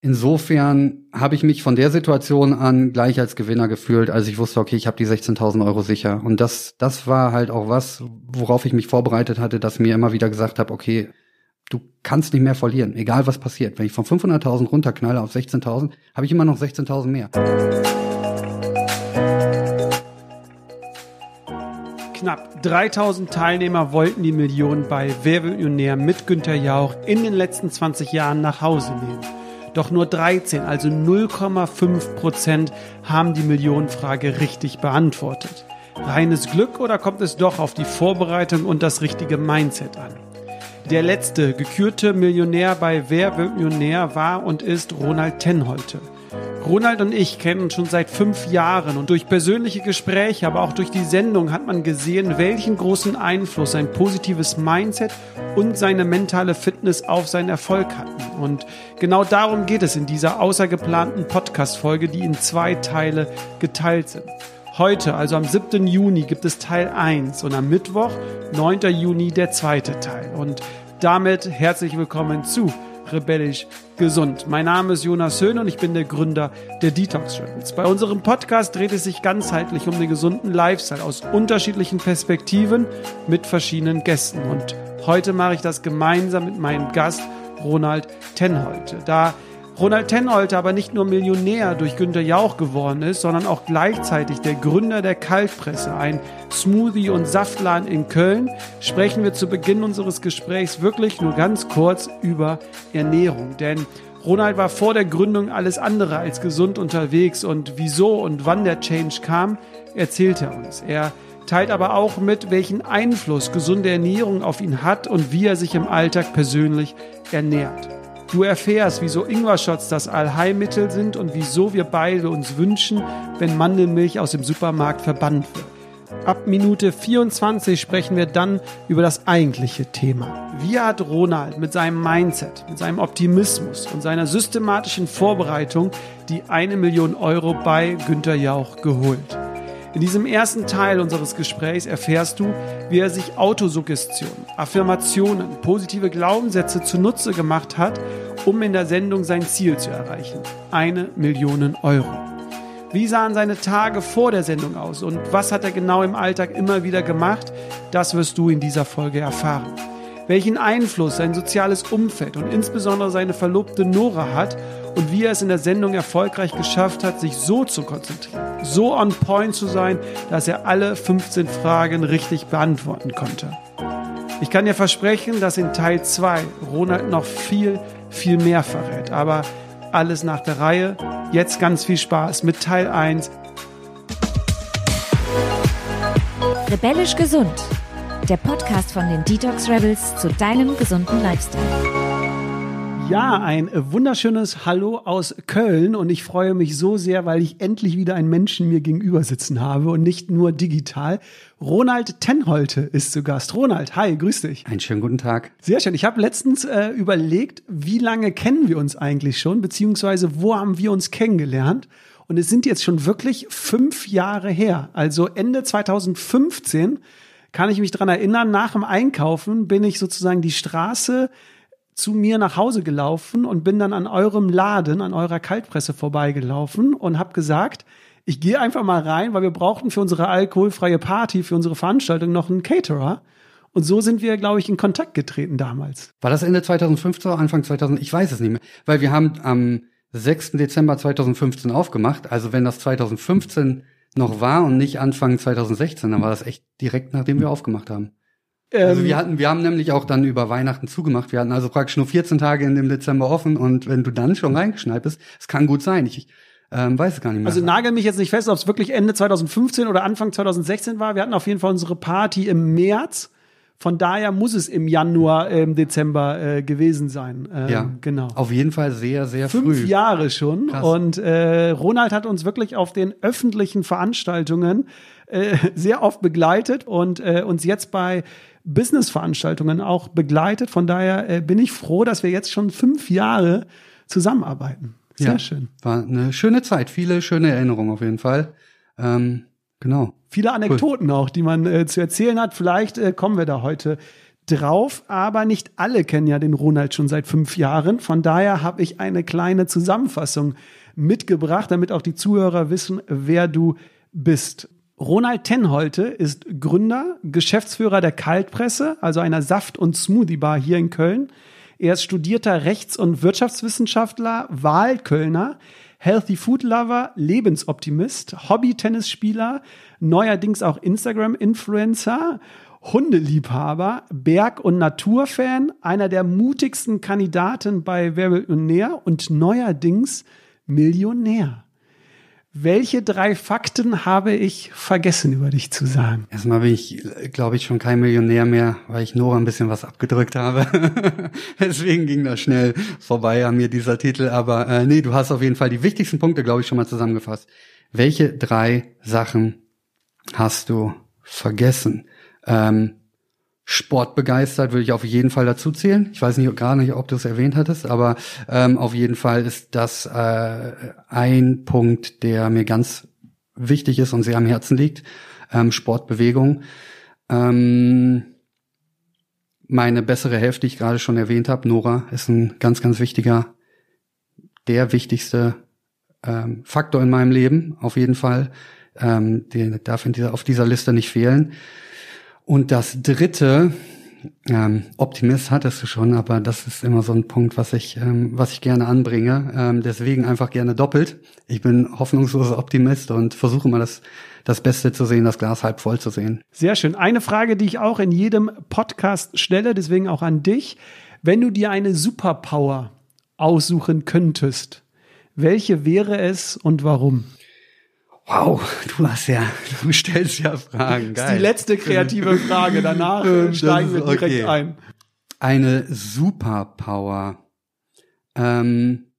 insofern habe ich mich von der Situation an gleich als Gewinner gefühlt, als ich wusste, okay, ich habe die 16.000 Euro sicher. Und das, das war halt auch was, worauf ich mich vorbereitet hatte, dass mir immer wieder gesagt habe, okay, du kannst nicht mehr verlieren, egal was passiert. Wenn ich von 500.000 runterknalle auf 16.000, habe ich immer noch 16.000 mehr. Knapp 3000 Teilnehmer wollten die Millionen bei Wer wird Millionär mit Günter Jauch in den letzten 20 Jahren nach Hause nehmen. Doch nur 13, also 0,5 Prozent, haben die Millionenfrage richtig beantwortet. Reines Glück oder kommt es doch auf die Vorbereitung und das richtige Mindset an? Der letzte gekürte Millionär bei Wer wird Millionär war und ist Ronald Tenholte. Ronald und ich kennen uns schon seit fünf Jahren und durch persönliche Gespräche, aber auch durch die Sendung hat man gesehen, welchen großen Einfluss sein positives Mindset und seine mentale Fitness auf seinen Erfolg hatten. Und genau darum geht es in dieser außergeplanten Podcast-Folge, die in zwei Teile geteilt sind. Heute, also am 7. Juni, gibt es Teil 1 und am Mittwoch, 9. Juni, der zweite Teil. Und damit herzlich willkommen zu rebellisch gesund. Mein Name ist Jonas Höhn und ich bin der Gründer der Detox Rebels. Bei unserem Podcast dreht es sich ganzheitlich um den gesunden Lifestyle aus unterschiedlichen Perspektiven mit verschiedenen Gästen. Und heute mache ich das gemeinsam mit meinem Gast Ronald Tenholte. Da Ronald Tenholte aber nicht nur Millionär durch Günter Jauch geworden ist, sondern auch gleichzeitig der Gründer der Kaltpresse, ein Smoothie- und Saftladen in Köln, sprechen wir zu Beginn unseres Gesprächs wirklich nur ganz kurz über Ernährung. Denn Ronald war vor der Gründung alles andere als gesund unterwegs und wieso und wann der Change kam, erzählt er uns. Er teilt aber auch mit, welchen Einfluss gesunde Ernährung auf ihn hat und wie er sich im Alltag persönlich ernährt. Du erfährst, wieso Ingwer-Shots das Allheilmittel sind und wieso wir beide uns wünschen, wenn Mandelmilch aus dem Supermarkt verbannt wird. Ab Minute 24 sprechen wir dann über das eigentliche Thema. Wie hat Ronald mit seinem Mindset, mit seinem Optimismus und seiner systematischen Vorbereitung die eine Million Euro bei Günter Jauch geholt? In diesem ersten Teil unseres Gesprächs erfährst du, wie er sich Autosuggestion, Affirmationen, positive Glaubenssätze zunutze gemacht hat, um in der Sendung sein Ziel zu erreichen. Eine Million Euro. Wie sahen seine Tage vor der Sendung aus und was hat er genau im Alltag immer wieder gemacht? Das wirst du in dieser Folge erfahren. Welchen Einfluss sein soziales Umfeld und insbesondere seine Verlobte Nora hat und wie er es in der Sendung erfolgreich geschafft hat, sich so zu konzentrieren, so on point zu sein, dass er alle 15 Fragen richtig beantworten konnte. Ich kann dir versprechen, dass in Teil 2 Ronald noch viel, viel mehr verrät. Aber alles nach der Reihe. Jetzt ganz viel Spaß mit Teil 1. Rebellisch gesund. Der Podcast von den Detox Rebels zu deinem gesunden Lifestyle. Ja, ein wunderschönes Hallo aus Köln und ich freue mich so sehr, weil ich endlich wieder einen Menschen mir gegenüber sitzen habe und nicht nur digital. Ronald Tenholte ist zu Gast. Ronald, hi, grüß dich. Einen schönen guten Tag. Sehr schön. Ich habe letztens äh, überlegt, wie lange kennen wir uns eigentlich schon, beziehungsweise wo haben wir uns kennengelernt? Und es sind jetzt schon wirklich fünf Jahre her. Also Ende 2015 kann ich mich dran erinnern, nach dem Einkaufen bin ich sozusagen die Straße zu mir nach Hause gelaufen und bin dann an eurem Laden, an eurer Kaltpresse vorbeigelaufen und habe gesagt, ich gehe einfach mal rein, weil wir brauchten für unsere alkoholfreie Party, für unsere Veranstaltung noch einen Caterer. Und so sind wir, glaube ich, in Kontakt getreten damals. War das Ende 2015 oder Anfang 2000? Ich weiß es nicht mehr. Weil wir haben am 6. Dezember 2015 aufgemacht. Also wenn das 2015 noch war und nicht Anfang 2016, dann war das echt direkt nachdem wir aufgemacht haben. Also wir ähm, hatten, wir haben nämlich auch dann über Weihnachten zugemacht. Wir hatten also praktisch nur 14 Tage in dem Dezember offen und wenn du dann schon reingeschneit bist, es kann gut sein. Ich ähm, weiß es gar nicht mehr. Also nagel mich jetzt nicht fest, ob es wirklich Ende 2015 oder Anfang 2016 war. Wir hatten auf jeden Fall unsere Party im März. Von daher muss es im Januar, ähm, Dezember äh, gewesen sein. Ähm, ja, genau. Auf jeden Fall sehr, sehr Fünf früh. Fünf Jahre schon. Krass. Und äh, Ronald hat uns wirklich auf den öffentlichen Veranstaltungen äh, sehr oft begleitet und äh, uns jetzt bei Business-Veranstaltungen auch begleitet. Von daher äh, bin ich froh, dass wir jetzt schon fünf Jahre zusammenarbeiten. Sehr ja, schön. War eine schöne Zeit, viele schöne Erinnerungen auf jeden Fall. Ähm, genau. Viele Anekdoten cool. auch, die man äh, zu erzählen hat. Vielleicht äh, kommen wir da heute drauf, aber nicht alle kennen ja den Ronald schon seit fünf Jahren. Von daher habe ich eine kleine Zusammenfassung mitgebracht, damit auch die Zuhörer wissen, wer du bist. Ronald Tenholte ist Gründer, Geschäftsführer der Kaltpresse, also einer Saft- und Smoothie-Bar hier in Köln. Er ist studierter Rechts- und Wirtschaftswissenschaftler, Wahlkölner, Healthy Food Lover, Lebensoptimist, Hobby-Tennisspieler, neuerdings auch Instagram-Influencer, Hundeliebhaber, Berg- und Naturfan, einer der mutigsten Kandidaten bei Wer will Millionär und neuerdings Millionär. Welche drei Fakten habe ich vergessen über dich zu sagen? Erstmal bin ich, glaube ich, schon kein Millionär mehr, weil ich Nora ein bisschen was abgedrückt habe. Deswegen ging das schnell vorbei an mir dieser Titel. Aber äh, nee, du hast auf jeden Fall die wichtigsten Punkte, glaube ich, schon mal zusammengefasst. Welche drei Sachen hast du vergessen? Ähm, sportbegeistert würde ich auf jeden Fall dazu zählen. Ich weiß nicht gar nicht, ob du es erwähnt hattest, aber ähm, auf jeden Fall ist das äh, ein Punkt, der mir ganz wichtig ist und sehr am Herzen liegt. Ähm, Sportbewegung. Ähm, meine bessere Hälfte, die ich gerade schon erwähnt habe, Nora, ist ein ganz, ganz wichtiger, der wichtigste ähm, Faktor in meinem Leben, auf jeden Fall. Ähm, den darf in dieser, auf dieser Liste nicht fehlen. Und das dritte, ähm, Optimist hattest du schon, aber das ist immer so ein Punkt, was ich, ähm, was ich gerne anbringe. Ähm, deswegen einfach gerne doppelt. Ich bin hoffnungsloser Optimist und versuche immer das, das Beste zu sehen, das Glas halb voll zu sehen. Sehr schön. Eine Frage, die ich auch in jedem Podcast stelle, deswegen auch an dich. Wenn du dir eine Superpower aussuchen könntest, welche wäre es und warum? Wow, du hast ja, du stellst ja Fragen. Geil. Das ist die letzte kreative Frage. Danach steigen wir direkt okay. ein. Eine Superpower. Ähm,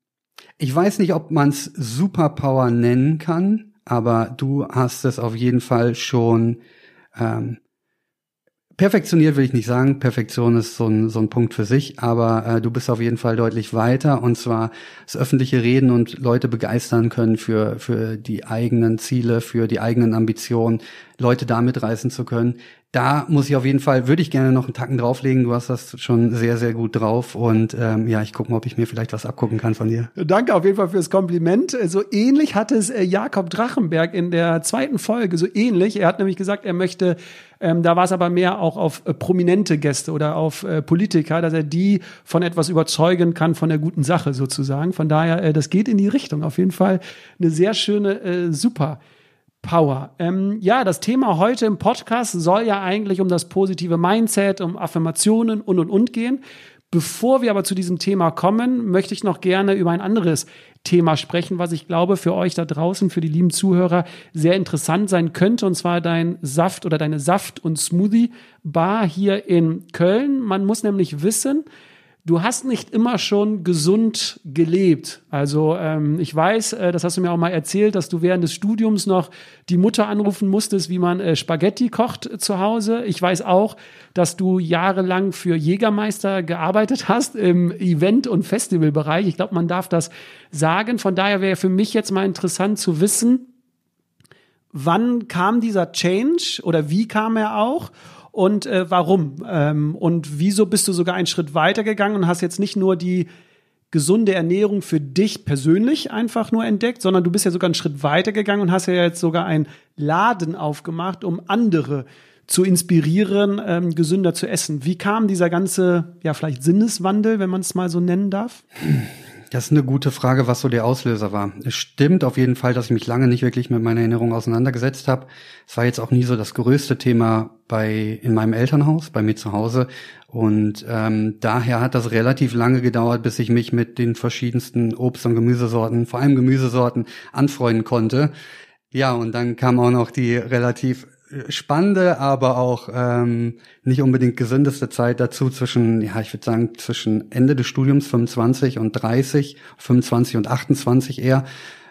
ich weiß nicht, ob man es Superpower nennen kann, aber du hast es auf jeden Fall schon ähm, perfektioniert, will ich nicht sagen. Perfektion ist so ein, so ein Punkt für sich, aber äh, du bist auf jeden Fall deutlich weiter und zwar das öffentliche Reden und Leute begeistern können für, für die eigenen Ziele, für die eigenen Ambitionen, Leute da mitreißen zu können. Da muss ich auf jeden Fall, würde ich gerne noch einen Tacken drauflegen. Du hast das schon sehr, sehr gut drauf. Und ähm, ja, ich gucke mal, ob ich mir vielleicht was abgucken kann von dir. Danke auf jeden Fall fürs Kompliment. So ähnlich hat es äh, Jakob Drachenberg in der zweiten Folge, so ähnlich. Er hat nämlich gesagt, er möchte, ähm, da war es aber mehr auch auf äh, prominente Gäste oder auf äh, Politiker, dass er die von etwas überzeugen kann, von der guten Sache sozusagen. Von daher, äh, das geht in die Richtung. Auf jeden Fall eine sehr schöne, äh, super. Power. Ähm, ja, das Thema heute im Podcast soll ja eigentlich um das positive Mindset, um Affirmationen und und und gehen. Bevor wir aber zu diesem Thema kommen, möchte ich noch gerne über ein anderes Thema sprechen, was ich glaube für euch da draußen, für die lieben Zuhörer sehr interessant sein könnte, und zwar dein Saft oder deine Saft- und Smoothie-Bar hier in Köln. Man muss nämlich wissen, du hast nicht immer schon gesund gelebt. Also ähm, ich weiß, äh, das hast du mir auch mal erzählt, dass du während des Studiums noch die Mutter anrufen musstest, wie man äh, Spaghetti kocht zu Hause. Ich weiß auch, dass du jahrelang für Jägermeister gearbeitet hast im Event- und Festivalbereich. Ich glaube, man darf das sagen. Von daher wäre für mich jetzt mal interessant zu wissen, wann kam dieser Change oder wie kam er auch? Und äh, warum? Ähm, und wieso bist du sogar einen Schritt weiter gegangen und hast jetzt nicht nur die gesunde Ernährung für dich persönlich einfach nur entdeckt, sondern du bist ja sogar einen Schritt weiter gegangen und hast ja jetzt sogar einen Laden aufgemacht, um andere zu inspirieren, ähm, gesünder zu essen. Wie kam dieser ganze, ja, vielleicht Sinneswandel, wenn man es mal so nennen darf? Das ist eine gute Frage, was so der Auslöser war. Es stimmt auf jeden Fall, dass ich mich lange nicht wirklich mit meiner Ernährung auseinandergesetzt habe. Es war jetzt auch nie so das größte Thema bei in meinem Elternhaus, bei mir zu Hause. Und ähm, daher hat das relativ lange gedauert, bis ich mich mit den verschiedensten Obst- und Gemüsesorten, vor allem Gemüsesorten, anfreunden konnte. Ja, und dann kam auch noch die relativ spannende, aber auch ähm, nicht unbedingt gesündeste Zeit dazu zwischen, ja, ich würde sagen, zwischen Ende des Studiums 25 und 30, 25 und 28 eher.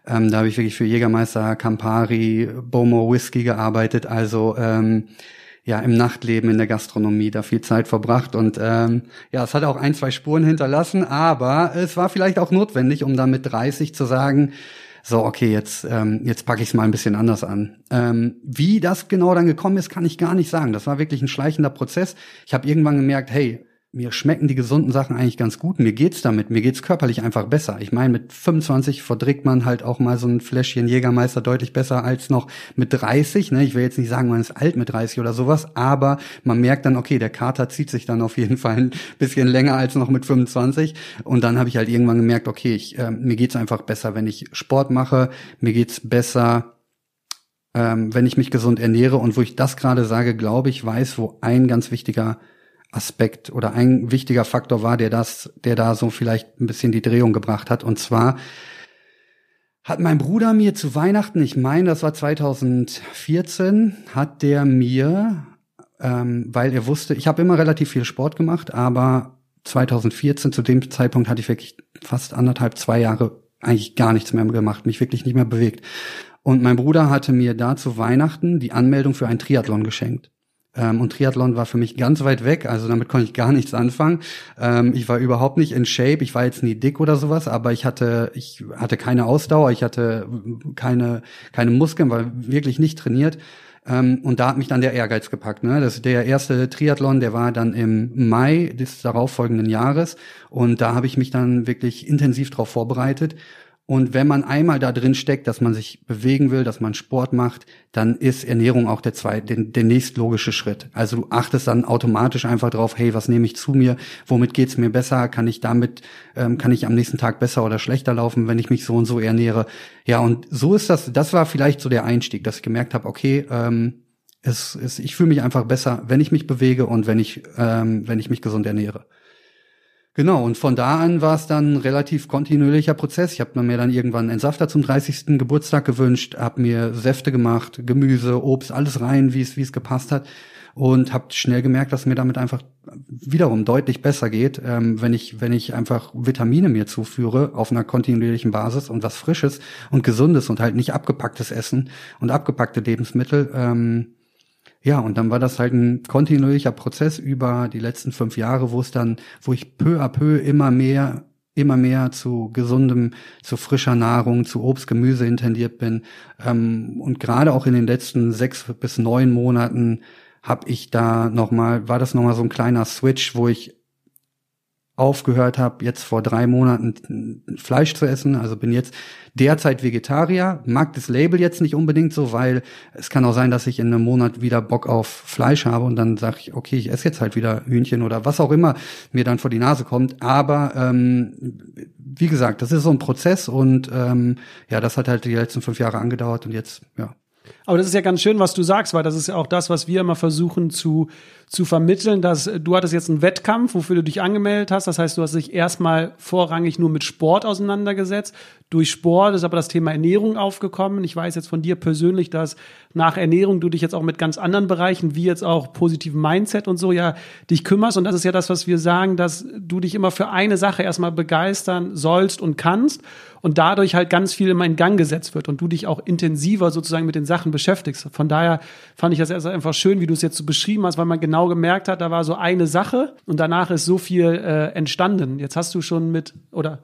Ähm, da habe ich wirklich für Jägermeister, Campari, Bomo Whisky gearbeitet, also ähm, ja im Nachtleben, in der Gastronomie da viel Zeit verbracht und ähm, ja, es hat auch ein, zwei Spuren hinterlassen, aber es war vielleicht auch notwendig, um dann mit 30 zu sagen, so, okay, jetzt, ähm, jetzt packe ich es mal ein bisschen anders an. Ähm, wie das genau dann gekommen ist, kann ich gar nicht sagen. Das war wirklich ein schleichender Prozess. Ich habe irgendwann gemerkt, hey, mir schmecken die gesunden Sachen eigentlich ganz gut. Mir geht's damit, mir geht's körperlich einfach besser. Ich meine, mit 25 verdrückt man halt auch mal so ein Fläschchen Jägermeister deutlich besser als noch mit 30. Ne? Ich will jetzt nicht sagen, man ist alt mit 30 oder sowas, aber man merkt dann, okay, der Kater zieht sich dann auf jeden Fall ein bisschen länger als noch mit 25. Und dann habe ich halt irgendwann gemerkt, okay, ich, äh, mir geht's einfach besser, wenn ich Sport mache. Mir geht's besser, ähm, wenn ich mich gesund ernähre. Und wo ich das gerade sage, glaube ich, weiß, wo ein ganz wichtiger Aspekt oder ein wichtiger Faktor war, der das, der da so vielleicht ein bisschen die Drehung gebracht hat. Und zwar hat mein Bruder mir zu Weihnachten, ich meine, das war 2014, hat der mir, ähm, weil er wusste, ich habe immer relativ viel Sport gemacht, aber 2014 zu dem Zeitpunkt hatte ich wirklich fast anderthalb, zwei Jahre eigentlich gar nichts mehr gemacht, mich wirklich nicht mehr bewegt. Und mein Bruder hatte mir da zu Weihnachten die Anmeldung für ein Triathlon geschenkt. Ähm, und Triathlon war für mich ganz weit weg, also damit konnte ich gar nichts anfangen. Ähm, ich war überhaupt nicht in Shape, ich war jetzt nie dick oder sowas, aber ich hatte, ich hatte keine Ausdauer, ich hatte keine, keine Muskeln, war wirklich nicht trainiert. Ähm, und da hat mich dann der Ehrgeiz gepackt. Ne? Das der erste Triathlon, der war dann im Mai des darauffolgenden Jahres. Und da habe ich mich dann wirklich intensiv darauf vorbereitet. Und wenn man einmal da drin steckt, dass man sich bewegen will, dass man Sport macht, dann ist Ernährung auch der zweite, der, der nächstlogische Schritt. Also du achtest dann automatisch einfach drauf, hey, was nehme ich zu mir? Womit geht's mir besser? Kann ich damit, ähm, kann ich am nächsten Tag besser oder schlechter laufen, wenn ich mich so und so ernähre? Ja, und so ist das, das war vielleicht so der Einstieg, dass ich gemerkt habe, okay, ähm, es, es, ich fühle mich einfach besser, wenn ich mich bewege und wenn ich, ähm, wenn ich mich gesund ernähre. Genau, und von da an war es dann ein relativ kontinuierlicher Prozess. Ich habe mir dann irgendwann einen Entsafter zum 30. Geburtstag gewünscht, habe mir Säfte gemacht, Gemüse, Obst, alles rein, wie es wie es gepasst hat und habe schnell gemerkt, dass mir damit einfach wiederum deutlich besser geht, ähm, wenn ich wenn ich einfach Vitamine mir zuführe auf einer kontinuierlichen Basis und was Frisches und Gesundes und halt nicht abgepacktes Essen und abgepackte Lebensmittel. Ähm, ja, und dann war das halt ein kontinuierlicher Prozess über die letzten fünf Jahre, wo es dann, wo ich peu à peu immer mehr immer mehr zu gesundem, zu frischer Nahrung, zu Obst, Gemüse intendiert bin. Ähm, und gerade auch in den letzten sechs bis neun Monaten habe ich da nochmal, war das nochmal so ein kleiner Switch, wo ich aufgehört habe, jetzt vor drei Monaten Fleisch zu essen. Also bin jetzt derzeit Vegetarier, mag das Label jetzt nicht unbedingt so, weil es kann auch sein, dass ich in einem Monat wieder Bock auf Fleisch habe und dann sage ich, okay, ich esse jetzt halt wieder Hühnchen oder was auch immer mir dann vor die Nase kommt. Aber ähm, wie gesagt, das ist so ein Prozess und ähm, ja, das hat halt die letzten fünf Jahre angedauert und jetzt, ja. Aber das ist ja ganz schön, was du sagst, weil das ist ja auch das, was wir immer versuchen zu zu vermitteln, dass äh, du hattest jetzt einen Wettkampf, wofür du dich angemeldet hast. Das heißt, du hast dich erstmal vorrangig nur mit Sport auseinandergesetzt. Durch Sport ist aber das Thema Ernährung aufgekommen. Ich weiß jetzt von dir persönlich, dass nach Ernährung du dich jetzt auch mit ganz anderen Bereichen, wie jetzt auch positiven Mindset und so, ja, dich kümmerst. Und das ist ja das, was wir sagen, dass du dich immer für eine Sache erstmal begeistern sollst und kannst und dadurch halt ganz viel in Gang gesetzt wird und du dich auch intensiver sozusagen mit den Sachen beschäftigst. Von daher fand ich das erst einfach schön, wie du es jetzt so beschrieben hast, weil man genau genau gemerkt hat, da war so eine Sache und danach ist so viel äh, entstanden. Jetzt hast du schon mit, oder?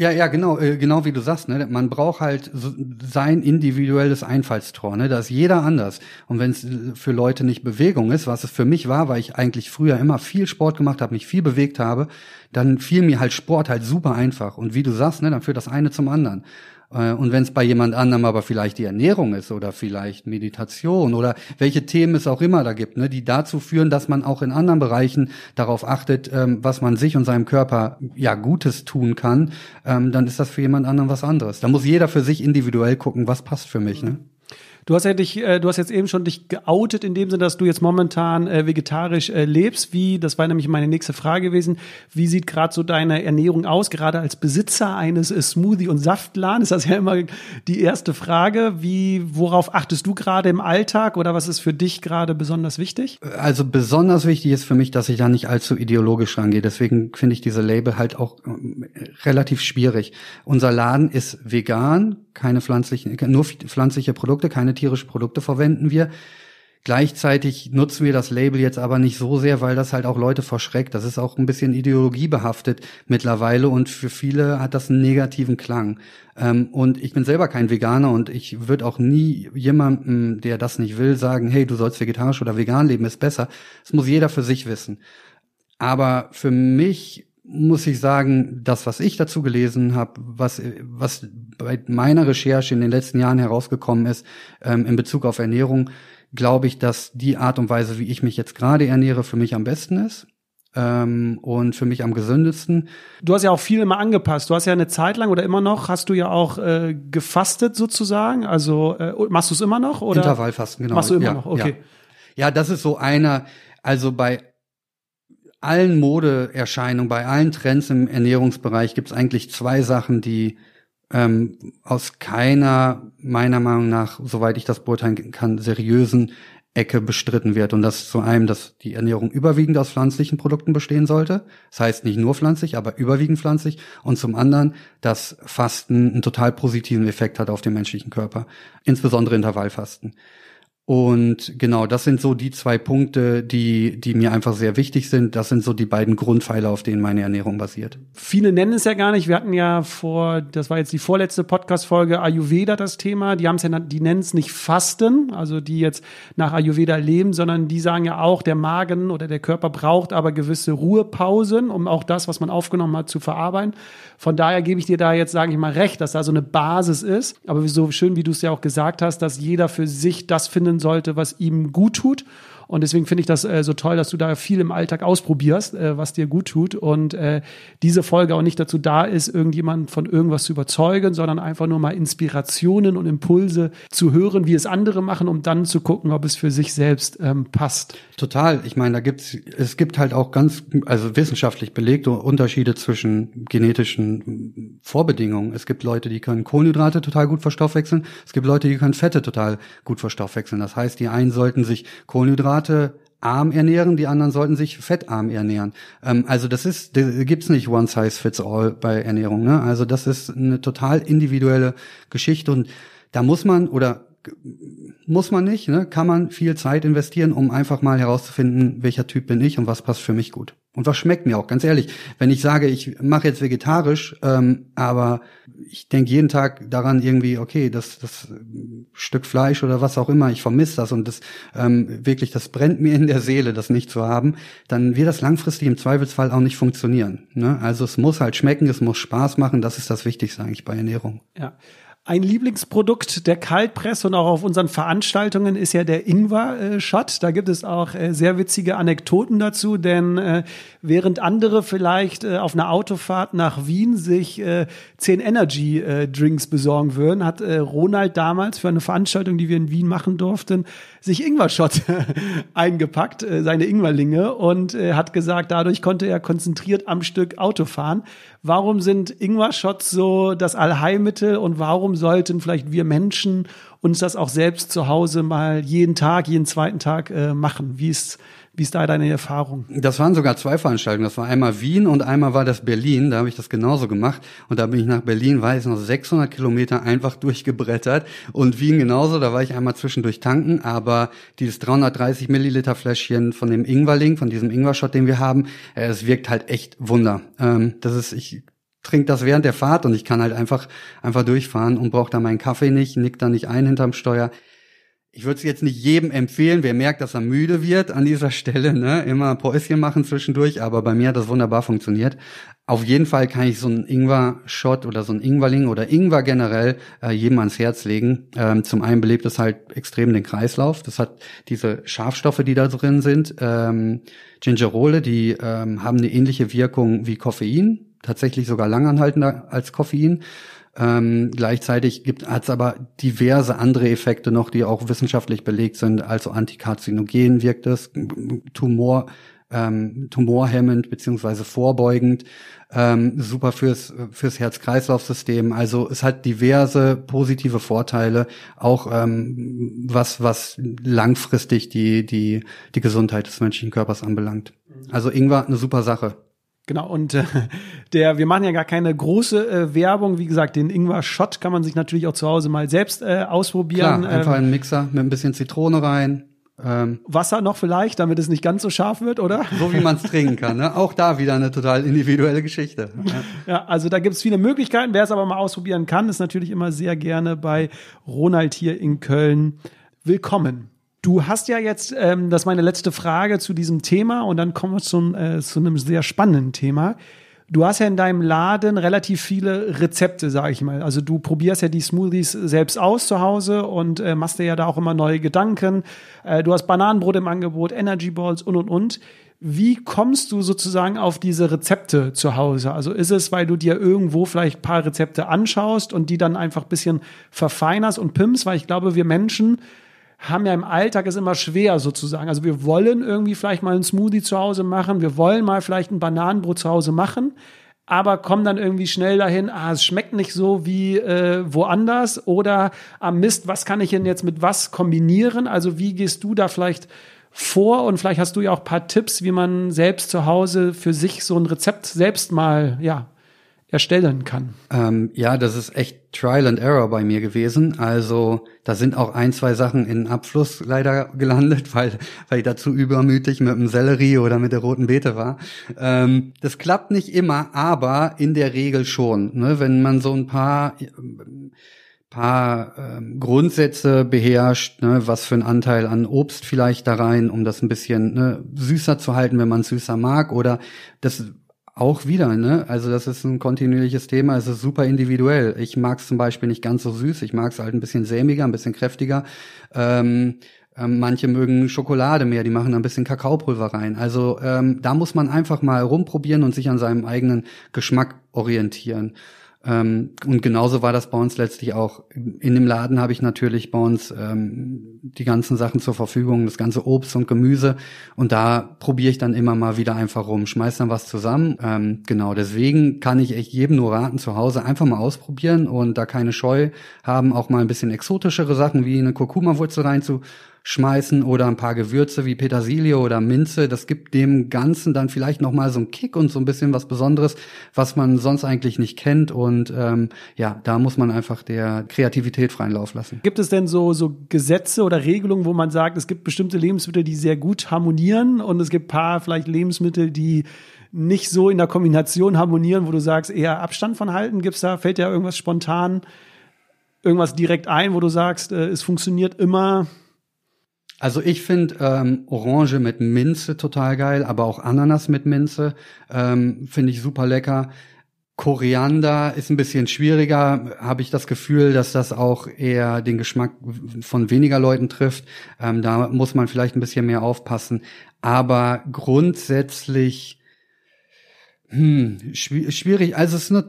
Ja, ja, genau, äh, genau wie du sagst, ne? Man braucht halt so sein individuelles Einfallstor, ne? Da ist jeder anders. Und wenn es für Leute nicht Bewegung ist, was es für mich war, weil ich eigentlich früher immer viel Sport gemacht habe, mich viel bewegt habe, dann fiel mir halt Sport halt super einfach. Und wie du sagst, ne, dann führt das eine zum anderen. Äh, und wenn es bei jemand anderem aber vielleicht die Ernährung ist oder vielleicht Meditation oder welche Themen es auch immer da gibt, ne, die dazu führen, dass man auch in anderen Bereichen darauf achtet, ähm, was man sich und seinem Körper ja Gutes tun kann, ähm, dann ist das für jemand anderen was anderes. Da muss jeder für sich individuell gucken, was passt für mich. Ne? Du hast ja dich, äh, du hast jetzt eben schon dich geoutet in dem Sinne, dass du jetzt momentan äh, vegetarisch äh, lebst. Wie, das war nämlich meine nächste Frage gewesen. Wie sieht gerade so deine Ernährung aus? Gerade als Besitzer eines äh, Smoothie- und Saftladen ist das ja immer die erste Frage. Wie, worauf achtest du gerade im Alltag oder was ist für dich gerade besonders wichtig? Also besonders wichtig ist für mich, dass ich da nicht allzu ideologisch rangehe. Deswegen finde ich diese Label halt auch äh, relativ schwierig. Unser Laden ist vegan, keine pflanzlichen, nur pflanzliche Produkte, keine tierische Produkte verwenden wir. Gleichzeitig nutzen wir das Label jetzt aber nicht so sehr, weil das halt auch Leute verschreckt. Das ist auch ein bisschen ideologiebehaftet mittlerweile und für viele hat das einen negativen Klang. Ähm, und ich bin selber kein Veganer und ich würde auch nie jemandem, der das nicht will, sagen, hey, du sollst vegetarisch oder vegan leben, ist besser. Das muss jeder für sich wissen. Aber für mich muss ich sagen, das, was ich dazu gelesen habe, was, was bei meiner Recherche in den letzten Jahren herausgekommen ist, ähm, in Bezug auf Ernährung, glaube ich, dass die Art und Weise, wie ich mich jetzt gerade ernähre, für mich am besten ist ähm, und für mich am gesündesten. Du hast ja auch viel immer angepasst. Du hast ja eine Zeit lang oder immer noch, hast du ja auch äh, gefastet sozusagen. Also äh, machst du es immer noch oder? Intervallfasten, genau. Machst du immer ja, noch? Okay. Ja. ja, das ist so einer. Also bei allen Modeerscheinungen, bei allen Trends im Ernährungsbereich gibt es eigentlich zwei Sachen, die ähm, aus keiner, meiner Meinung nach, soweit ich das beurteilen kann, seriösen Ecke bestritten wird. Und das ist zu einem, dass die Ernährung überwiegend aus pflanzlichen Produkten bestehen sollte. Das heißt nicht nur pflanzlich, aber überwiegend pflanzlich. Und zum anderen, dass Fasten einen total positiven Effekt hat auf den menschlichen Körper. Insbesondere Intervallfasten. Und genau, das sind so die zwei Punkte, die, die mir einfach sehr wichtig sind. Das sind so die beiden Grundpfeiler, auf denen meine Ernährung basiert. Viele nennen es ja gar nicht. Wir hatten ja vor, das war jetzt die vorletzte Podcast-Folge Ayurveda das Thema. Die haben es ja, die nennen es nicht Fasten, also die jetzt nach Ayurveda leben, sondern die sagen ja auch, der Magen oder der Körper braucht aber gewisse Ruhepausen, um auch das, was man aufgenommen hat, zu verarbeiten. Von daher gebe ich dir da jetzt, sage ich mal, recht, dass da so eine Basis ist. Aber so schön, wie du es ja auch gesagt hast, dass jeder für sich das finden sollte, was ihm gut tut. Und deswegen finde ich das äh, so toll, dass du da viel im Alltag ausprobierst, äh, was dir gut tut. Und äh, diese Folge auch nicht dazu da ist, irgendjemanden von irgendwas zu überzeugen, sondern einfach nur mal Inspirationen und Impulse zu hören, wie es andere machen, um dann zu gucken, ob es für sich selbst ähm, passt. Total. Ich meine, da gibt's, es gibt halt auch ganz, also wissenschaftlich belegte Unterschiede zwischen genetischen Vorbedingungen. Es gibt Leute, die können Kohlenhydrate total gut verstoffwechseln. Es gibt Leute, die können Fette total gut verstoffwechseln. Das heißt, die einen sollten sich Kohlenhydrate arm ernähren, die anderen sollten sich fettarm ernähren. Ähm, also das ist, da gibt's nicht one size fits all bei Ernährung. Ne? Also das ist eine total individuelle Geschichte und da muss man oder muss man nicht, ne? kann man viel Zeit investieren, um einfach mal herauszufinden, welcher Typ bin ich und was passt für mich gut. Und was schmeckt mir auch, ganz ehrlich. Wenn ich sage, ich mache jetzt vegetarisch, ähm, aber ich denke jeden Tag daran irgendwie, okay, das, das Stück Fleisch oder was auch immer, ich vermisse das und das ähm, wirklich, das brennt mir in der Seele, das nicht zu haben, dann wird das langfristig im Zweifelsfall auch nicht funktionieren. Ne? Also es muss halt schmecken, es muss Spaß machen, das ist das Wichtigste eigentlich bei Ernährung. Ja. Ein Lieblingsprodukt der Kaltpresse und auch auf unseren Veranstaltungen ist ja der Ingwer-Shot. Da gibt es auch äh, sehr witzige Anekdoten dazu, denn äh, während andere vielleicht äh, auf einer Autofahrt nach Wien sich zehn Energy-Drinks besorgen würden, hat Ronald damals für eine Veranstaltung, die wir in Wien machen durften, sich Ingwer-Shot eingepackt, seine Ingwerlinge, und hat gesagt, dadurch konnte er konzentriert am Stück Auto fahren. Warum sind Ingwer-Shots so das Allheilmittel und warum sollten vielleicht wir Menschen uns das auch selbst zu Hause mal jeden Tag, jeden zweiten Tag äh, machen? Wie ist, wie ist da deine Erfahrung? Das waren sogar zwei Veranstaltungen. Das war einmal Wien und einmal war das Berlin. Da habe ich das genauso gemacht. Und da bin ich nach Berlin, war ich noch 600 Kilometer einfach durchgebrettert. Und Wien genauso. Da war ich einmal zwischendurch tanken. Aber dieses 330 Milliliter Fläschchen von dem Ingwerling, von diesem Ingwer-Shot, den wir haben, äh, es wirkt halt echt Wunder. Ähm, das ist, ich trinke das während der Fahrt und ich kann halt einfach, einfach durchfahren und brauche da meinen Kaffee nicht, nick da nicht ein hinterm Steuer. Ich würde es jetzt nicht jedem empfehlen, wer merkt, dass er müde wird an dieser Stelle, ne? immer Päuschen machen zwischendurch, aber bei mir hat das wunderbar funktioniert. Auf jeden Fall kann ich so einen Ingwer-Shot oder so einen Ingwerling oder Ingwer generell äh, jedem ans Herz legen. Ähm, zum einen belebt es halt extrem den Kreislauf. Das hat diese Schafstoffe, die da drin sind. Ähm, Gingerole, die ähm, haben eine ähnliche Wirkung wie Koffein tatsächlich sogar langanhaltender als Koffein. Ähm, gleichzeitig gibt hat es aber diverse andere Effekte noch, die auch wissenschaftlich belegt sind. Also antikarzinogen wirkt es, Tumor, ähm, tumorhemmend beziehungsweise vorbeugend, ähm, super fürs fürs Herz-Kreislauf-System. Also es hat diverse positive Vorteile, auch ähm, was was langfristig die die die Gesundheit des menschlichen Körpers anbelangt. Also Ingwer eine super Sache. Genau, und äh, der, wir machen ja gar keine große äh, Werbung. Wie gesagt, den Ingwer Shot kann man sich natürlich auch zu Hause mal selbst äh, ausprobieren. Klar, einfach ähm, einen Mixer mit ein bisschen Zitrone rein, Ähm, Wasser noch vielleicht, damit es nicht ganz so scharf wird, oder? So wie man es trinken kann. Ne? Auch da wieder eine total individuelle Geschichte. Ja, ja also da gibt es viele Möglichkeiten. Wer es aber mal ausprobieren kann, ist natürlich immer sehr gerne bei Ronald hier in Köln willkommen. Du hast ja jetzt, ähm, das ist meine letzte Frage zu diesem Thema und dann kommen wir zum, äh, zu einem sehr spannenden Thema. Du hast ja in deinem Laden relativ viele Rezepte, sage ich mal. Also du probierst ja die Smoothies selbst aus zu Hause und äh, machst dir ja da auch immer neue Gedanken. Äh, du hast Bananenbrot im Angebot, Energy Balls und und und. Wie kommst du sozusagen auf diese Rezepte zu Hause? Also ist es, weil du dir irgendwo vielleicht ein paar Rezepte anschaust und die dann einfach ein bisschen verfeinerst und pimpst? Weil ich glaube, wir Menschen haben ja im Alltag es immer schwer sozusagen. Also wir wollen irgendwie vielleicht mal einen Smoothie zu Hause machen, wir wollen mal vielleicht ein Bananenbrot zu Hause machen, aber kommen dann irgendwie schnell dahin, ah, es schmeckt nicht so wie äh, woanders oder am ah, Mist, was kann ich denn jetzt mit was kombinieren? Also wie gehst du da vielleicht vor und vielleicht hast du ja auch paar Tipps, wie man selbst zu Hause für sich so ein Rezept selbst mal ja erstellen kann. Ähm, ja, das ist echt Trial and Error bei mir gewesen. Also da sind auch ein, zwei Sachen in Abfluss leider gelandet, weil, weil ich dazu übermütig mit dem Sellerie oder mit der roten Beete war. Ähm, das klappt nicht immer, aber in der Regel schon. Ne? Wenn man so ein paar paar ähm, Grundsätze beherrscht, ne, was für ein Anteil an Obst vielleicht da rein, um das ein bisschen ne, süßer zu halten, wenn man süßer mag, oder das auch wieder, ne? Also das ist ein kontinuierliches Thema, es ist super individuell. Ich mag es zum Beispiel nicht ganz so süß, ich mag es halt ein bisschen sämiger, ein bisschen kräftiger. Ähm, ähm, manche mögen Schokolade mehr, die machen ein bisschen Kakaopulver rein. Also ähm, da muss man einfach mal rumprobieren und sich an seinem eigenen Geschmack orientieren. Ähm, und genauso war das bei uns letztlich auch. In dem Laden habe ich natürlich bei uns ähm, die ganzen Sachen zur Verfügung, das ganze Obst und Gemüse. Und da probiere ich dann immer mal wieder einfach rum, schmeiß dann was zusammen. Ähm, genau, deswegen kann ich echt jedem nur raten, zu Hause einfach mal ausprobieren und da keine Scheu haben, auch mal ein bisschen exotischere Sachen wie eine Kurkuma-Wurzel reinzu schmeißen oder ein paar Gewürze wie Petersilie oder Minze. Das gibt dem Ganzen dann vielleicht noch mal so einen Kick und so ein bisschen was Besonderes, was man sonst eigentlich nicht kennt. Und ähm, ja, da muss man einfach der Kreativität freien Lauf lassen. Gibt es denn so so Gesetze oder Regelungen, wo man sagt, es gibt bestimmte Lebensmittel, die sehr gut harmonieren und es gibt paar vielleicht Lebensmittel, die nicht so in der Kombination harmonieren, wo du sagst, eher Abstand von halten? Gibt's da, fällt dir irgendwas spontan, irgendwas direkt ein, wo du sagst, äh, es funktioniert immer? Also ich finde ähm, Orange mit Minze total geil, aber auch Ananas mit Minze ähm, finde ich super lecker. Koriander ist ein bisschen schwieriger, habe ich das Gefühl, dass das auch eher den Geschmack von weniger Leuten trifft. Ähm, da muss man vielleicht ein bisschen mehr aufpassen. Aber grundsätzlich hm, schwierig. Also es ist nur,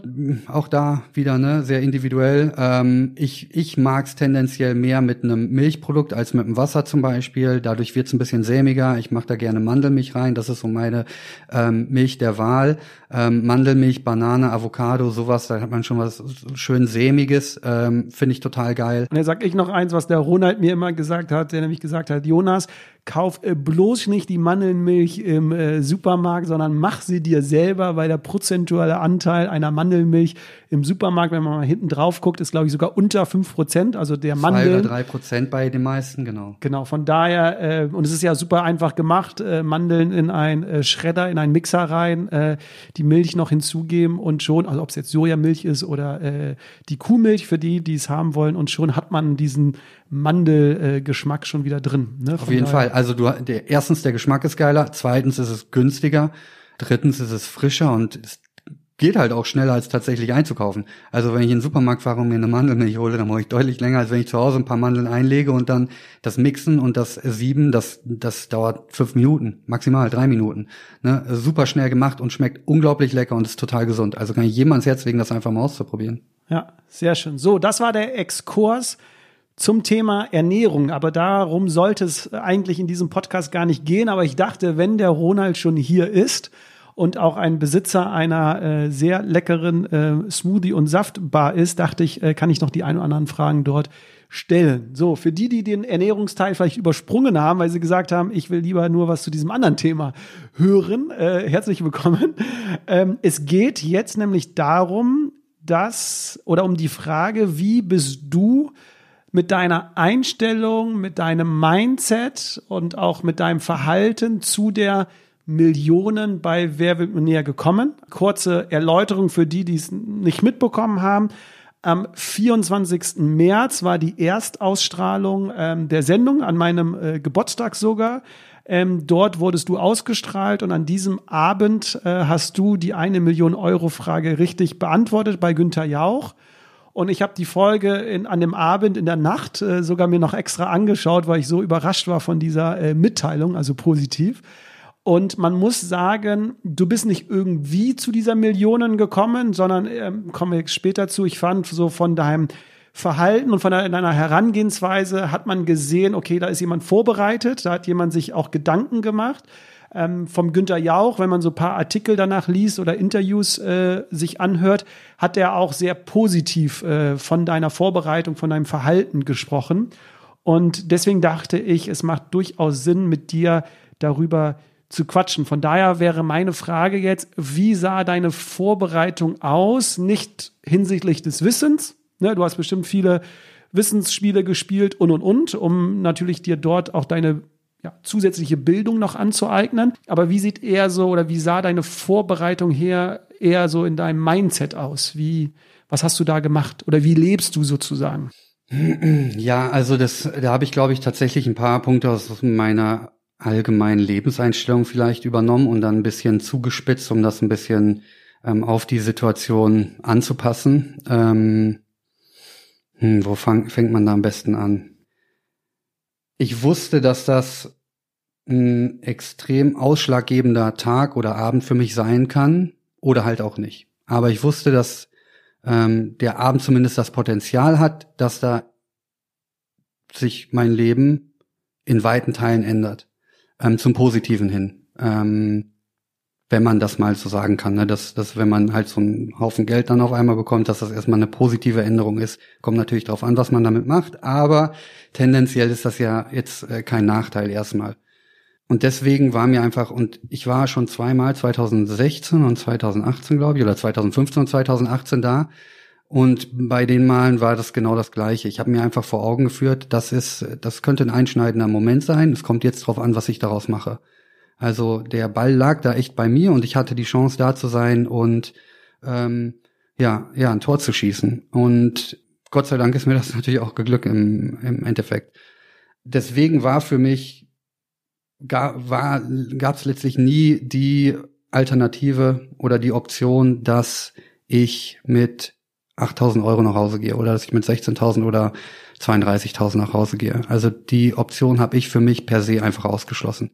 auch da wieder ne sehr individuell. Ähm, ich ich mag es tendenziell mehr mit einem Milchprodukt als mit einem Wasser zum Beispiel. Dadurch wird es ein bisschen sämiger. Ich mache da gerne Mandelmilch rein. Das ist so meine ähm, Milch der Wahl. Ähm, Mandelmilch, Banane, Avocado, sowas. Da hat man schon was schön sämiges. Ähm, Finde ich total geil. Und er sagt ich noch eins, was der Ronald mir immer gesagt hat, der nämlich gesagt hat, Jonas, kauf äh, bloß nicht die Mandelmilch im äh, Supermarkt, sondern mach sie dir selber, weil der prozentuale Anteil einer Mandelmilch im Supermarkt, wenn man mal hinten drauf guckt, ist, glaube ich, sogar unter fünf Prozent. Also der Mandel. Zwei oder drei Prozent bei den meisten, genau. Genau, von daher, äh, und es ist ja super einfach gemacht, äh, Mandeln in ein äh, Schredder, in einen Mixer rein, äh, die Milch noch hinzugeben und schon, also ob es jetzt Sojamilch ist oder äh, die Kuhmilch für die, die es haben wollen, und schon hat man diesen Mandelgeschmack äh, schon wieder drin. Ne? Auf jeden Fall. Also du, der, erstens der Geschmack ist geiler, zweitens ist es günstiger, drittens ist es frischer und es geht halt auch schneller als tatsächlich einzukaufen. Also wenn ich in den Supermarkt fahre und mir eine Mandelmilch hole, dann brauche ich deutlich länger, als wenn ich zu Hause ein paar Mandeln einlege und dann das Mixen und das Sieben, das, das dauert fünf Minuten, maximal drei Minuten. Ne? Super schnell gemacht und schmeckt unglaublich lecker und ist total gesund. Also kann ich jedem ans Herz legen, das einfach mal auszuprobieren. Ja, sehr schön. So, das war der Exkurs zum Thema Ernährung. Aber darum sollte es eigentlich in diesem Podcast gar nicht gehen. Aber ich dachte, wenn der Ronald schon hier ist und auch ein Besitzer einer äh, sehr leckeren äh, Smoothie- und Saftbar ist, dachte ich, äh, kann ich noch die ein oder anderen Fragen dort stellen. So, für die, die den Ernährungsteil vielleicht übersprungen haben, weil sie gesagt haben, ich will lieber nur was zu diesem anderen Thema hören, äh, herzlich willkommen. Ähm, es geht jetzt nämlich darum, dass, oder um die Frage, wie bist du mit deiner Einstellung, mit deinem Mindset und auch mit deinem Verhalten zu der Millionen bei Wer wird näher gekommen. Kurze Erläuterung für die, die es nicht mitbekommen haben. Am 24. März war die Erstausstrahlung ähm, der Sendung, an meinem äh, Geburtstag sogar. Ähm, dort wurdest du ausgestrahlt und an diesem Abend äh, hast du die eine Million Euro Frage richtig beantwortet bei Günther Jauch. Und ich habe die Folge in, an dem Abend in der Nacht äh, sogar mir noch extra angeschaut, weil ich so überrascht war von dieser äh, Mitteilung, also positiv. Und man muss sagen, du bist nicht irgendwie zu dieser Millionen gekommen, sondern ähm, kommen wir später zu. Ich fand so von deinem Verhalten und von deiner Herangehensweise hat man gesehen, okay, da ist jemand vorbereitet, da hat jemand sich auch Gedanken gemacht. Ähm, vom Günter Jauch, wenn man so ein paar Artikel danach liest oder Interviews äh, sich anhört, hat er auch sehr positiv äh, von deiner Vorbereitung, von deinem Verhalten gesprochen. Und deswegen dachte ich, es macht durchaus Sinn, mit dir darüber zu quatschen. Von daher wäre meine Frage jetzt, wie sah deine Vorbereitung aus? Nicht hinsichtlich des Wissens. Ne, du hast bestimmt viele Wissensspiele gespielt und und und, um natürlich dir dort auch deine ja, zusätzliche Bildung noch anzueignen. Aber wie sieht eher so oder wie sah deine Vorbereitung her eher so in deinem Mindset aus? Wie, was hast du da gemacht oder wie lebst du sozusagen? Ja, also das, da habe ich glaube ich tatsächlich ein paar Punkte aus meiner allgemeinen Lebenseinstellung vielleicht übernommen und dann ein bisschen zugespitzt, um das ein bisschen ähm, auf die Situation anzupassen. Ähm, hm, wo fang, fängt man da am besten an? Ich wusste, dass das ein extrem ausschlaggebender Tag oder Abend für mich sein kann oder halt auch nicht. Aber ich wusste, dass ähm, der Abend zumindest das Potenzial hat, dass da sich mein Leben in weiten Teilen ändert ähm, zum Positiven hin. Ähm, wenn man das mal so sagen kann, ne? dass, dass wenn man halt so einen Haufen Geld dann auf einmal bekommt, dass das erstmal eine positive Änderung ist. Kommt natürlich darauf an, was man damit macht, aber tendenziell ist das ja jetzt äh, kein Nachteil erstmal. Und deswegen war mir einfach, und ich war schon zweimal 2016 und 2018, glaube ich, oder 2015 und 2018 da, und bei den Malen war das genau das Gleiche. Ich habe mir einfach vor Augen geführt, das ist, das könnte ein einschneidender Moment sein. Es kommt jetzt drauf an, was ich daraus mache. Also der Ball lag da echt bei mir und ich hatte die Chance da zu sein und ähm, ja, ja, ein Tor zu schießen. Und Gott sei Dank ist mir das natürlich auch geglückt im, im Endeffekt. Deswegen war für mich war gab es letztlich nie die Alternative oder die Option, dass ich mit 8.000 Euro nach Hause gehe oder dass ich mit 16.000 oder 32.000 nach Hause gehe. Also die Option habe ich für mich per se einfach ausgeschlossen.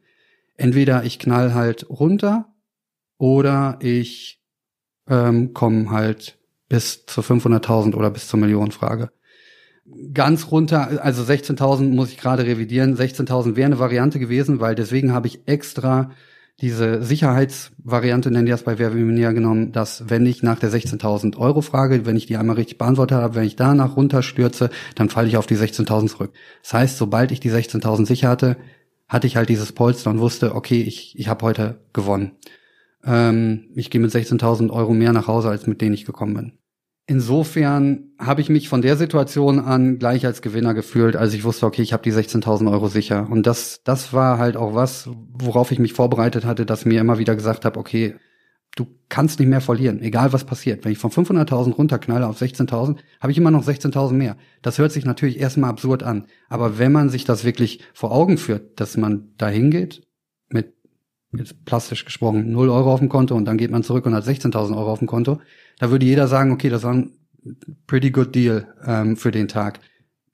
Entweder ich knall halt runter oder ich ähm, komme halt bis zur 500.000 oder bis zur Millionenfrage. Ganz runter, also 16.000 muss ich gerade revidieren. 16.000 wäre eine Variante gewesen, weil deswegen habe ich extra diese Sicherheitsvariante, nennen die das bei Werbemania genommen, dass wenn ich nach der 16.000 Euro Frage, wenn ich die einmal richtig beantwortet habe, wenn ich danach runterstürze, dann falle ich auf die 16.000 zurück. Das heißt, sobald ich die 16.000 sicher hatte, hatte ich halt dieses Polster und wusste, okay, ich, ich habe heute gewonnen. Ähm, ich gehe mit 16.000 Euro mehr nach Hause, als mit denen ich gekommen bin. Insofern habe ich mich von der Situation an gleich als Gewinner gefühlt, als ich wusste, okay, ich habe die 16.000 Euro sicher. Und das, das war halt auch was, worauf ich mich vorbereitet hatte, dass mir immer wieder gesagt habe, okay, du kannst nicht mehr verlieren, egal was passiert. Wenn ich von 500.000 runterknalle auf 16.000, habe ich immer noch 16.000 mehr. Das hört sich natürlich erstmal absurd an. Aber wenn man sich das wirklich vor Augen führt, dass man da hingeht mit jetzt plastisch gesprochen, 0 Euro auf dem Konto und dann geht man zurück und hat 16.000 Euro auf dem Konto, da würde jeder sagen, okay, das war ein pretty good deal ähm, für den Tag.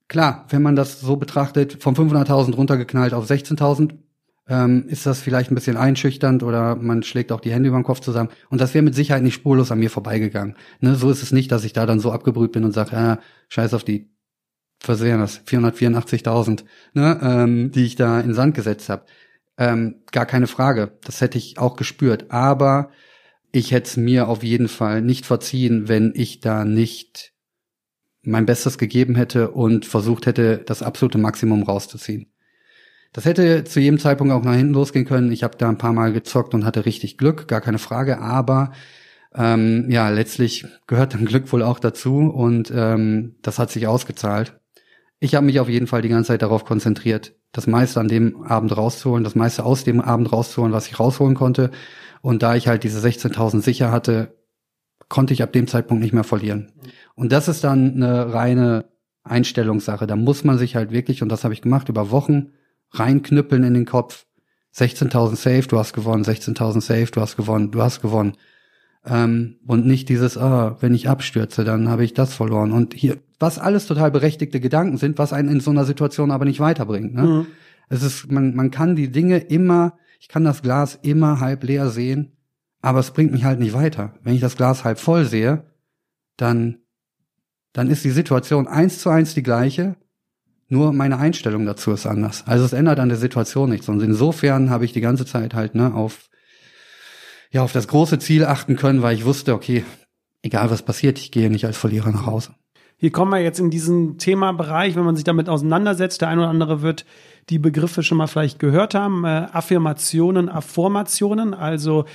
Klar, wenn man das so betrachtet, von 500.000 runtergeknallt auf 16.000, ähm, ist das vielleicht ein bisschen einschüchternd oder man schlägt auch die Hände über den Kopf zusammen. Und das wäre mit Sicherheit nicht spurlos an mir vorbeigegangen. Ne, so ist es nicht, dass ich da dann so abgebrüht bin und sage, äh, scheiß auf die, was wären das, 484.000, ne, ähm, die ich da in Sand gesetzt habe. Ähm, gar keine Frage. Das hätte ich auch gespürt. Aber ich hätte es mir auf jeden Fall nicht verziehen, wenn ich da nicht mein Bestes gegeben hätte und versucht hätte, das absolute Maximum rauszuziehen. Das hätte zu jedem Zeitpunkt auch nach hinten losgehen können. Ich habe da ein paar Mal gezockt und hatte richtig Glück, gar keine Frage. Aber ähm, ja, letztlich gehört dann Glück wohl auch dazu und ähm, das hat sich ausgezahlt. ich habe mich auf jeden Fall die ganze Zeit darauf konzentriert, das meiste an dem Abend rauszuholen, das meiste aus dem Abend rauszuholen, was ich rausholen konnte. Und da ich halt diese 16.000 sicher hatte, konnte ich ab dem Zeitpunkt nicht mehr verlieren. Und das ist dann eine reine Einstellungssache. Da muss man sich halt wirklich, und das habe ich gemacht, über Wochen reinknüppeln in den Kopf. 16.000 safe, du hast gewonnen, 16.000 safe, du hast gewonnen, du hast gewonnen. Ähm, und nicht dieses, ah, wenn ich abstürze, dann habe ich das verloren. Und hier, was alles total berechtigte Gedanken sind, was einen in so einer Situation aber nicht weiterbringt. Ne? Mhm. Es ist, man, man kann die Dinge immer, ich kann das Glas immer halb leer sehen, aber es bringt mich halt nicht weiter. Wenn ich das Glas halb voll sehe, dann, dann ist die Situation eins zu eins die gleiche, nur meine Einstellung dazu ist anders. Also es ändert an der Situation nichts. Und insofern habe ich die ganze Zeit halt ne, auf ja auf das große Ziel achten können, weil ich wusste, okay, egal was passiert, ich gehe nicht als Verlierer nach Hause. Hier kommen wir jetzt in diesen Themabereich, wenn man sich damit auseinandersetzt. Der eine oder andere wird die Begriffe schon mal vielleicht gehört haben. Äh, Affirmationen, Affirmationen, also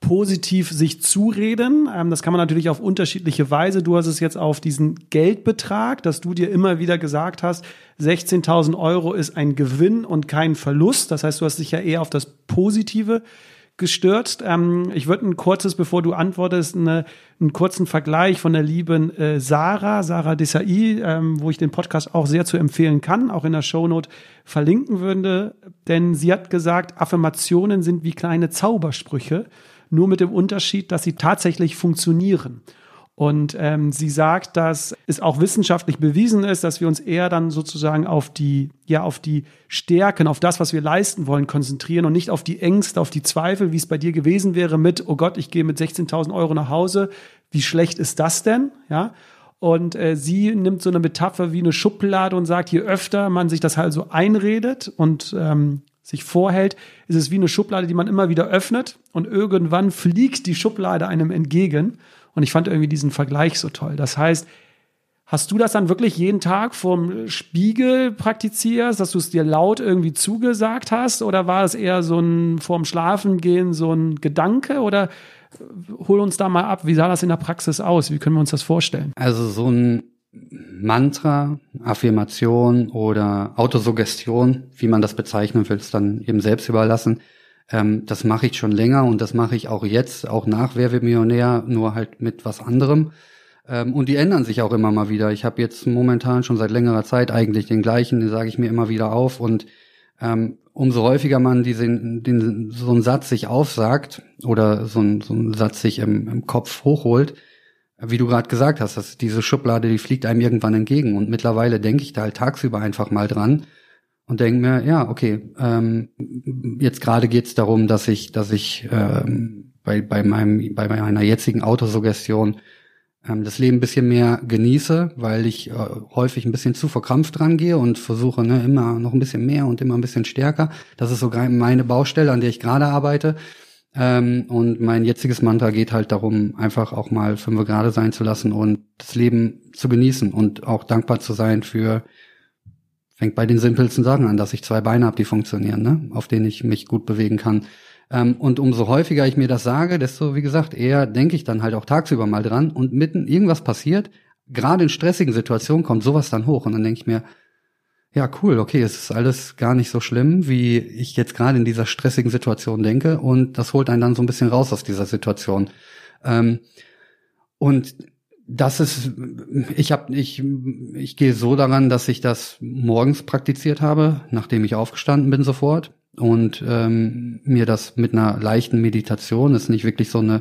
positiv sich zureden. Ähm, das kann man natürlich auf unterschiedliche Weise. Du hast es jetzt auf diesen Geldbetrag, dass du dir immer wieder gesagt hast, 16.000 Euro ist ein Gewinn und kein Verlust. Das heißt, du hast dich ja eher auf das Positive gestürzt. Ähm, ich würde ein kurzes, bevor du antwortest, eine, einen kurzen Vergleich von der lieben äh, Sarah, Sarah Desai, ähm, wo ich den Podcast auch sehr zu empfehlen kann, auch in der Shownote verlinken würde. Denn sie hat gesagt, Affirmationen sind wie kleine Zaubersprüche, nur mit dem Unterschied, dass sie tatsächlich funktionieren. Und ähm, sie sagt, dass es auch wissenschaftlich bewiesen ist, dass wir uns eher dann sozusagen auf die, ja, auf die Stärken, auf das, was wir leisten wollen, konzentrieren und nicht auf die Ängste, auf die Zweifel, wie es bei dir gewesen wäre mit, oh Gott, ich gehe mit 16.000 Euro nach Hause. Wie schlecht ist das denn? Ja. Und äh, sie nimmt so eine Metapher wie eine Schublade und sagt, je öfter man sich das halt so einredet und ähm, sich vorhält, ist es wie eine Schublade, die man immer wieder öffnet und irgendwann fliegt die Schublade einem entgegen und ich fand irgendwie diesen Vergleich so toll. Das heißt, hast du das dann wirklich jeden Tag vorm Spiegel praktizierst, dass du es dir laut irgendwie zugesagt hast? Oder war es eher so ein vorm Schlafengehen so ein Gedanke? Oder äh, hol uns da mal ab, wie sah das in der Praxis aus? Wie können wir uns das vorstellen? Also so ein Mantra, Affirmation oder Autosuggestion, wie man das bezeichnen will, ist dann eben selbst überlassen. Ähm, das mache ich schon länger und das mache ich auch jetzt, auch nach Wer wird Millionär, nur halt mit was anderem. Ähm, und die ändern sich auch immer mal wieder. Ich habe jetzt momentan schon seit längerer Zeit eigentlich den gleichen, den sage ich mir immer wieder auf. Und ähm, umso häufiger man diesen, den, so einen Satz sich aufsagt oder so, ein, so einen Satz sich im, im Kopf hochholt, wie du gerade gesagt hast, dass diese Schublade, die fliegt einem irgendwann entgegen. Und mittlerweile denke ich da halt tagsüber einfach mal dran und denke mir, ja, okay, ähm, jetzt gerade geht's darum, dass ich, dass ich ähm, bei, bei, meinem, bei meiner jetzigen Autosuggestion ähm, das Leben ein bisschen mehr genieße, weil ich äh, häufig ein bisschen zu verkrampft rangehe und versuche ne, immer noch ein bisschen mehr und immer ein bisschen stärker. Das ist so meine Baustelle, an der ich gerade arbeite. Ähm, und mein jetziges Mantra geht halt darum, einfach auch mal fünf gerade sein zu lassen und das Leben zu genießen und auch dankbar zu sein für Fängt bei den simpelsten Sachen an, dass ich zwei Beine habe, die funktionieren, ne? auf denen ich mich gut bewegen kann. Ähm, und umso häufiger ich mir das sage, desto, wie gesagt, eher denke ich dann halt auch tagsüber mal dran und mitten irgendwas passiert, gerade in stressigen Situationen kommt sowas dann hoch und dann denke ich mir, ja, cool, okay, es ist alles gar nicht so schlimm, wie ich jetzt gerade in dieser stressigen Situation denke. Und das holt einen dann so ein bisschen raus aus dieser Situation. Ähm, und das ist, ich habe, ich, ich gehe so daran, dass ich das morgens praktiziert habe, nachdem ich aufgestanden bin sofort. Und ähm, mir das mit einer leichten Meditation ist nicht wirklich so eine,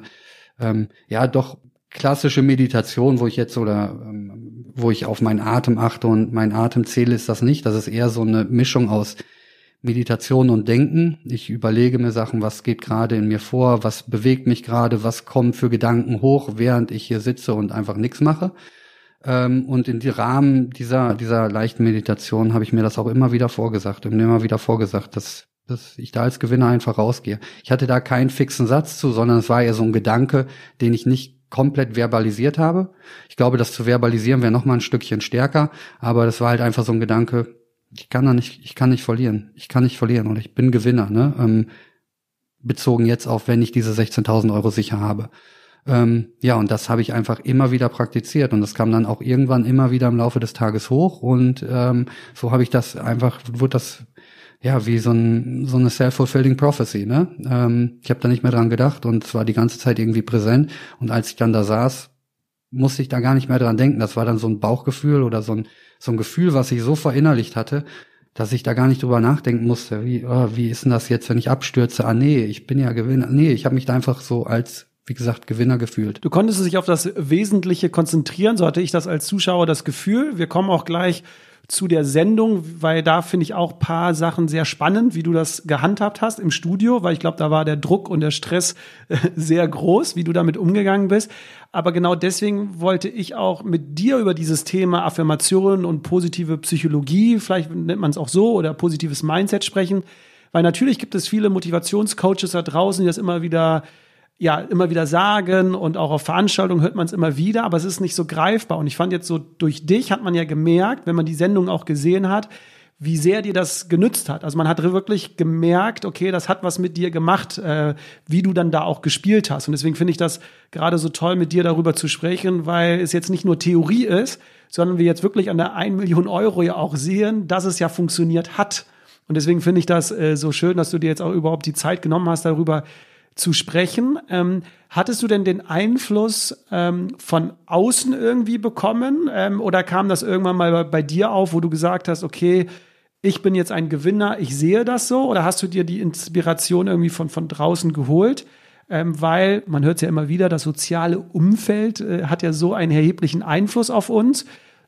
ähm, ja doch klassische Meditation, wo ich jetzt oder ähm, wo ich auf meinen Atem achte und meinen Atem zähle, ist das nicht. Das ist eher so eine Mischung aus Meditation und Denken. Ich überlege mir Sachen, was geht gerade in mir vor, was bewegt mich gerade, was kommen für Gedanken hoch, während ich hier sitze und einfach nichts mache. Ähm, und in die Rahmen dieser, dieser leichten Meditation habe ich mir das auch immer wieder vorgesagt und immer wieder vorgesagt, dass, dass ich da als Gewinner einfach rausgehe. Ich hatte da keinen fixen Satz zu, sondern es war eher so ein Gedanke, den ich nicht komplett verbalisiert habe. Ich glaube, das zu verbalisieren wäre noch mal ein Stückchen stärker, aber das war halt einfach so ein Gedanke, ich kann da nicht, ich kann nicht verlieren. Ich kann nicht verlieren und ich bin Gewinner, ne? Ähm, bezogen jetzt auf, wenn ich diese 16.000 Euro sicher habe. Ähm, ja, und das habe ich einfach immer wieder praktiziert und das kam dann auch irgendwann immer wieder im Laufe des Tages hoch und ähm, so habe ich das einfach, wurde das ja wie so, ein, so eine self-fulfilling prophecy. Ne? Ähm, ich habe da nicht mehr dran gedacht und es war die ganze Zeit irgendwie präsent und als ich dann da saß, musste ich da gar nicht mehr dran denken. Das war dann so ein Bauchgefühl oder so ein, so ein Gefühl, was ich so verinnerlicht hatte, dass ich da gar nicht drüber nachdenken musste, wie, oh, wie ist denn das jetzt, wenn ich abstürze? Ah nee, ich bin ja Gewinner. Nee, ich habe mich da einfach so als wie gesagt, Gewinner gefühlt. Du konntest dich auf das Wesentliche konzentrieren, so hatte ich das als Zuschauer das Gefühl. Wir kommen auch gleich zu der Sendung, weil da finde ich auch paar Sachen sehr spannend, wie du das gehandhabt hast im Studio, weil ich glaube, da war der Druck und der Stress äh, sehr groß, wie du damit umgegangen bist. Aber genau deswegen wollte ich auch mit dir über dieses Thema Affirmationen und positive Psychologie, vielleicht nennt man es auch so, oder positives Mindset sprechen. Weil natürlich gibt es viele Motivationscoaches da draußen, die das immer wieder ja immer wieder sagen und auch auf Veranstaltungen hört man es immer wieder, aber es ist nicht so greifbar. Und ich fand jetzt so durch dich hat man ja gemerkt, wenn man die Sendung auch gesehen hat, wie sehr dir das genützt hat. Also man hat wirklich gemerkt, okay, das hat was mit dir gemacht, äh, wie du dann da auch gespielt hast. Und deswegen finde ich das gerade so toll, mit dir darüber zu sprechen, weil es jetzt nicht nur Theorie ist, sondern wir jetzt wirklich an der 1 Million Euro ja auch sehen, dass es ja funktioniert hat. Und deswegen finde ich das äh, so schön, dass du dir jetzt auch überhaupt die Zeit genommen hast, darüber zu sprechen. Ähm, hattest du denn den Einfluss ähm, von außen irgendwie bekommen ähm, oder kam das irgendwann mal bei, dir auf, wo du gesagt hast, okay, ich bin jetzt ein Gewinner, ich sehe das so? Oder hast du dir die Inspiration irgendwie von, von draußen geholt? Ähm, weil man hört es ja immer wieder, das soziale Umfeld äh, hat ja so einen erheblichen Einfluss auf uns.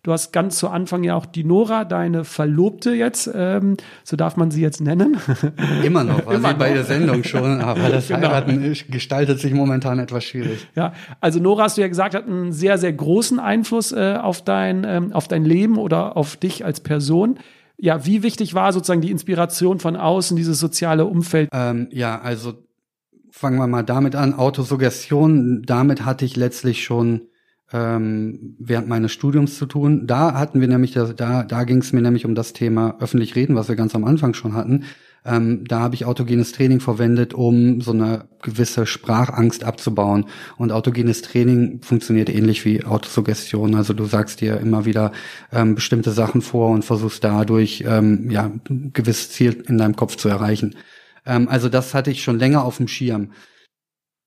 Du hast ganz zu Anfang ja auch die Nora, deine Verlobte jetzt, ähm, so darf man sie jetzt nennen. Immer noch, war Immer sie noch. bei der Sendung schon, aber das genau. Heiraten gestaltet sich momentan etwas schwierig. Ja, also Nora hast du ja gesagt, hat einen sehr, sehr großen Einfluss äh, auf, dein, ähm, auf dein Leben oder auf dich als Person. Ja, wie wichtig war sozusagen die Inspiration von außen, dieses soziale Umfeld? Ähm, ja, also fangen wir mal damit an. Autosuggestion, damit hatte ich letztlich schon ähm, während meines Studiums zu tun. Da hatten wir nämlich, das, da, da ging es mir nämlich um das Thema öffentlich reden, was wir ganz am Anfang schon hatten. Ähm, da habe ich autogenes Training verwendet, um so eine gewisse Sprachangst abzubauen. Und autogenes Training funktioniert ähnlich wie Autosuggestion. Also du sagst dir immer wieder ähm, bestimmte Sachen vor und versuchst dadurch ähm, ja ein gewisses Ziel in deinem Kopf zu erreichen. Ähm, also das hatte ich schon länger auf dem Schirm.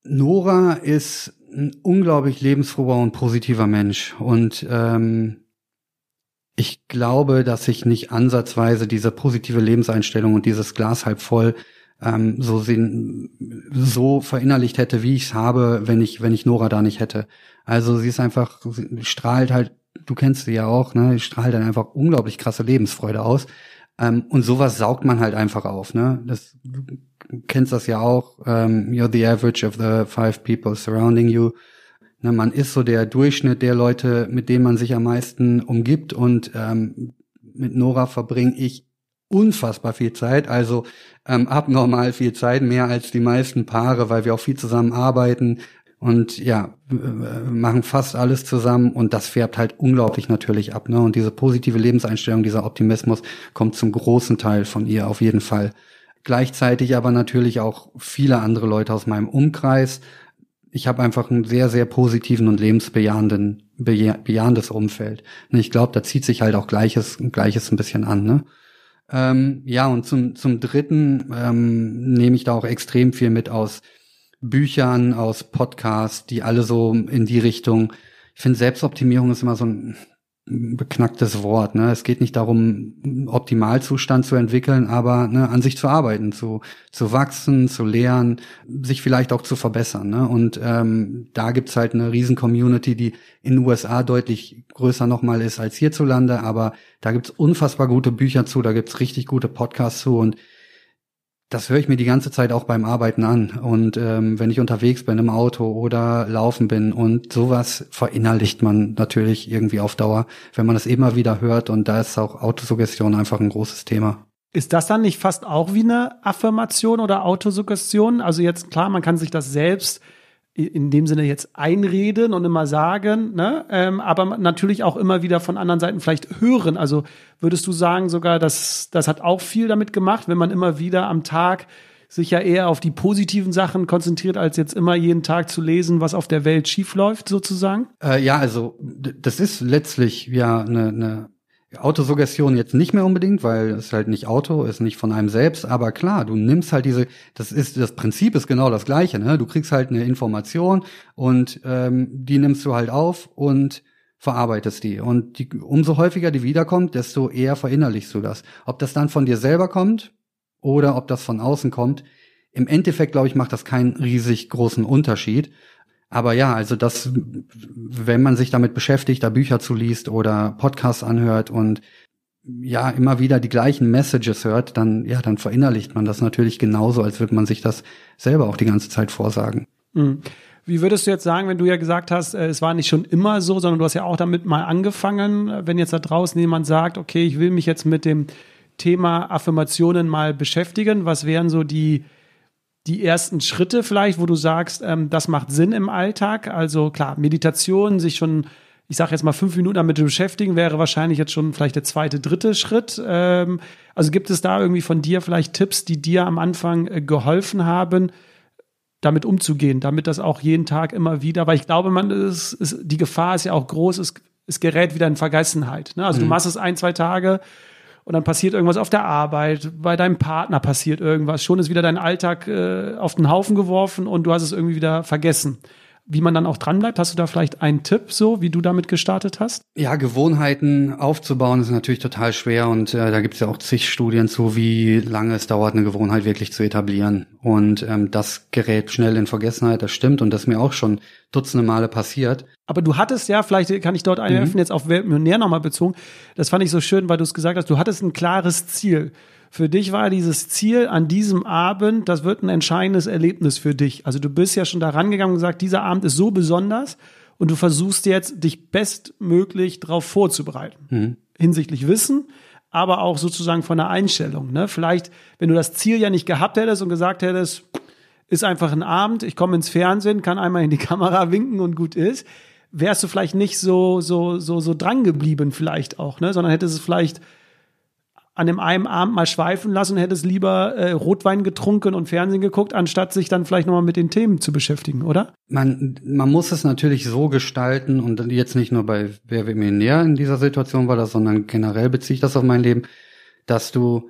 Nora ist ein unglaublich lebensfroher und positiver Mensch. Und ähm, ich glaube, dass ich nicht ansatzweise diese positive Lebenseinstellung und dieses Glas halb voll ähm, so, sehen, so verinnerlicht hätte, wie ich es habe, wenn ich, wenn ich Nora da nicht hätte. Also sie ist einfach, sie strahlt halt, du kennst sie ja auch, ne? Sie strahlt dann einfach unglaublich krasse Lebensfreude aus. Ähm, und sowas saugt man halt einfach auf, ne? Das, kennst das ja auch, ähm, you're the average of the five people surrounding you. Ne, man ist so der Durchschnitt der Leute, mit denen man sich am meisten umgibt und ähm, mit Nora verbringe ich unfassbar viel Zeit, also ähm, abnormal viel Zeit, mehr als die meisten Paare, weil wir auch viel zusammen arbeiten und ja, machen fast alles zusammen und das färbt halt unglaublich natürlich ab. Ne? Und diese positive Lebenseinstellung, dieser Optimismus kommt zum großen Teil von ihr auf jeden Fall. Gleichzeitig aber natürlich auch viele andere Leute aus meinem Umkreis, ich habe einfach einen sehr, sehr positiven und lebensbejahenden, bejahendes Umfeld. Ich glaube, da zieht sich halt auch Gleiches, Gleiches ein bisschen an. Ne? Ähm, ja, und zum, zum Dritten ähm, nehme ich da auch extrem viel mit aus Büchern, aus Podcasts, die alle so in die Richtung. Ich finde, Selbstoptimierung ist immer so ein beknacktes Wort. Ne? Es geht nicht darum, Optimalzustand zu entwickeln, aber ne, an sich zu arbeiten, zu, zu wachsen, zu lernen, sich vielleicht auch zu verbessern. Ne? Und ähm, da gibt's halt eine riesen Community, die in den USA deutlich größer nochmal ist als hierzulande, aber da gibt's unfassbar gute Bücher zu, da gibt's richtig gute Podcasts zu und das höre ich mir die ganze Zeit auch beim Arbeiten an. Und ähm, wenn ich unterwegs bin im Auto oder laufen bin und sowas verinnerlicht man natürlich irgendwie auf Dauer, wenn man das immer wieder hört. Und da ist auch Autosuggestion einfach ein großes Thema. Ist das dann nicht fast auch wie eine Affirmation oder Autosuggestion? Also jetzt klar, man kann sich das selbst in dem Sinne jetzt einreden und immer sagen, ne? Ähm, aber natürlich auch immer wieder von anderen Seiten vielleicht hören. Also würdest du sagen sogar, dass das hat auch viel damit gemacht, wenn man immer wieder am Tag sich ja eher auf die positiven Sachen konzentriert, als jetzt immer jeden Tag zu lesen, was auf der Welt schiefläuft, sozusagen? Äh, ja, also das ist letztlich ja eine, eine Autosuggestion jetzt nicht mehr unbedingt, weil es halt nicht Auto, ist nicht von einem selbst, aber klar, du nimmst halt diese, das ist, das Prinzip ist genau das gleiche, ne? Du kriegst halt eine Information und ähm, die nimmst du halt auf und verarbeitest die. Und die, umso häufiger die wiederkommt, desto eher verinnerlichst du das. Ob das dann von dir selber kommt oder ob das von außen kommt, im Endeffekt, glaube ich, macht das keinen riesig großen Unterschied. Aber ja, also das, wenn man sich damit beschäftigt, da Bücher zu liest oder Podcasts anhört und ja, immer wieder die gleichen Messages hört, dann, ja, dann verinnerlicht man das natürlich genauso, als würde man sich das selber auch die ganze Zeit vorsagen. Mhm. Wie würdest du jetzt sagen, wenn du ja gesagt hast, äh, es war nicht schon immer so, sondern du hast ja auch damit mal angefangen, wenn jetzt da draußen jemand sagt, okay, ich will mich jetzt mit dem Thema Affirmationen mal beschäftigen, was wären so die, die ersten Schritte vielleicht, wo du sagst, ähm, das macht Sinn im Alltag? Also klar, Meditation, sich schon, ich sage jetzt mal fünf Minuten damit beschäftigen, wäre wahrscheinlich jetzt schon vielleicht der zweite, dritte Schritt. Ähm, also gibt es da irgendwie von dir vielleicht Tipps, die dir am Anfang äh, geholfen haben, damit umzugehen, damit das auch jeden Tag immer wieder, weil ich glaube, man ist, ist die Gefahr ist ja auch groß, es, es gerät wieder in Vergessenheit. Ne? Also mhm. du machst es ein, zwei Tage und dann passiert irgendwas auf der Arbeit, bei deinem Partner passiert irgendwas, schon ist wieder dein Alltag äh, auf den Haufen geworfen und du hast es irgendwie wieder vergessen. Wie man dann auch dranbleibt, hast du da vielleicht einen Tipp, so wie du damit gestartet hast? Ja, Gewohnheiten aufzubauen ist natürlich total schwer und äh, da gibt es ja auch zig Studien zu, wie lange es dauert, eine Gewohnheit wirklich zu etablieren. Und ähm, das gerät schnell in Vergessenheit, das stimmt und das ist mir auch schon dutzende Male passiert. Aber du hattest ja, vielleicht kann ich dort einwerfen, mhm. jetzt auf Weltmillionär nochmal bezogen, das fand ich so schön, weil du es gesagt hast, du hattest ein klares Ziel. Für dich war dieses Ziel an diesem Abend, das wird ein entscheidendes Erlebnis für dich. Also du bist ja schon da rangegangen und gesagt, dieser Abend ist so besonders und du versuchst jetzt, dich bestmöglich darauf vorzubereiten. Mhm. Hinsichtlich Wissen, aber auch sozusagen von der Einstellung. Ne? Vielleicht, wenn du das Ziel ja nicht gehabt hättest und gesagt hättest, ist einfach ein Abend, ich komme ins Fernsehen, kann einmal in die Kamera winken und gut ist, wärst du vielleicht nicht so, so, so, so dran geblieben vielleicht auch, ne? sondern hättest es vielleicht an dem einen Abend mal schweifen lassen und hättest lieber äh, Rotwein getrunken und Fernsehen geguckt, anstatt sich dann vielleicht nochmal mit den Themen zu beschäftigen, oder? Man, man muss es natürlich so gestalten und jetzt nicht nur bei Wer wird näher in dieser Situation war das, sondern generell beziehe ich das auf mein Leben, dass du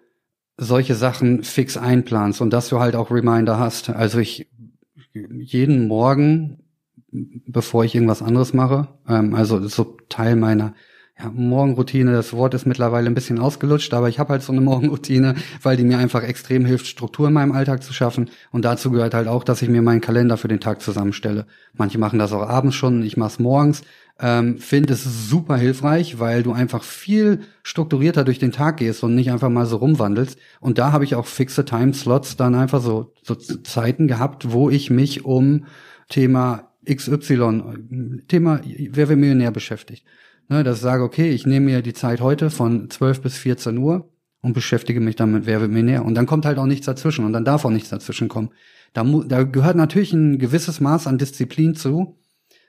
solche Sachen fix einplanst und dass du halt auch Reminder hast. Also ich jeden Morgen, bevor ich irgendwas anderes mache, ähm, also so Teil meiner ja, Morgenroutine, das Wort ist mittlerweile ein bisschen ausgelutscht, aber ich habe halt so eine Morgenroutine, weil die mir einfach extrem hilft, Struktur in meinem Alltag zu schaffen. Und dazu gehört halt auch, dass ich mir meinen Kalender für den Tag zusammenstelle. Manche machen das auch abends schon, ich mache es morgens. Ähm, Finde es super hilfreich, weil du einfach viel strukturierter durch den Tag gehst und nicht einfach mal so rumwandelst. Und da habe ich auch fixe Timeslots dann einfach so, so Zeiten gehabt, wo ich mich um Thema XY, Thema Wer will Millionär beschäftigt. Ne, dass ich sage, okay, ich nehme mir die Zeit heute von 12 bis 14 Uhr und beschäftige mich damit, wer wird Millionär. Und dann kommt halt auch nichts dazwischen und dann darf auch nichts dazwischen kommen. Da, da gehört natürlich ein gewisses Maß an Disziplin zu.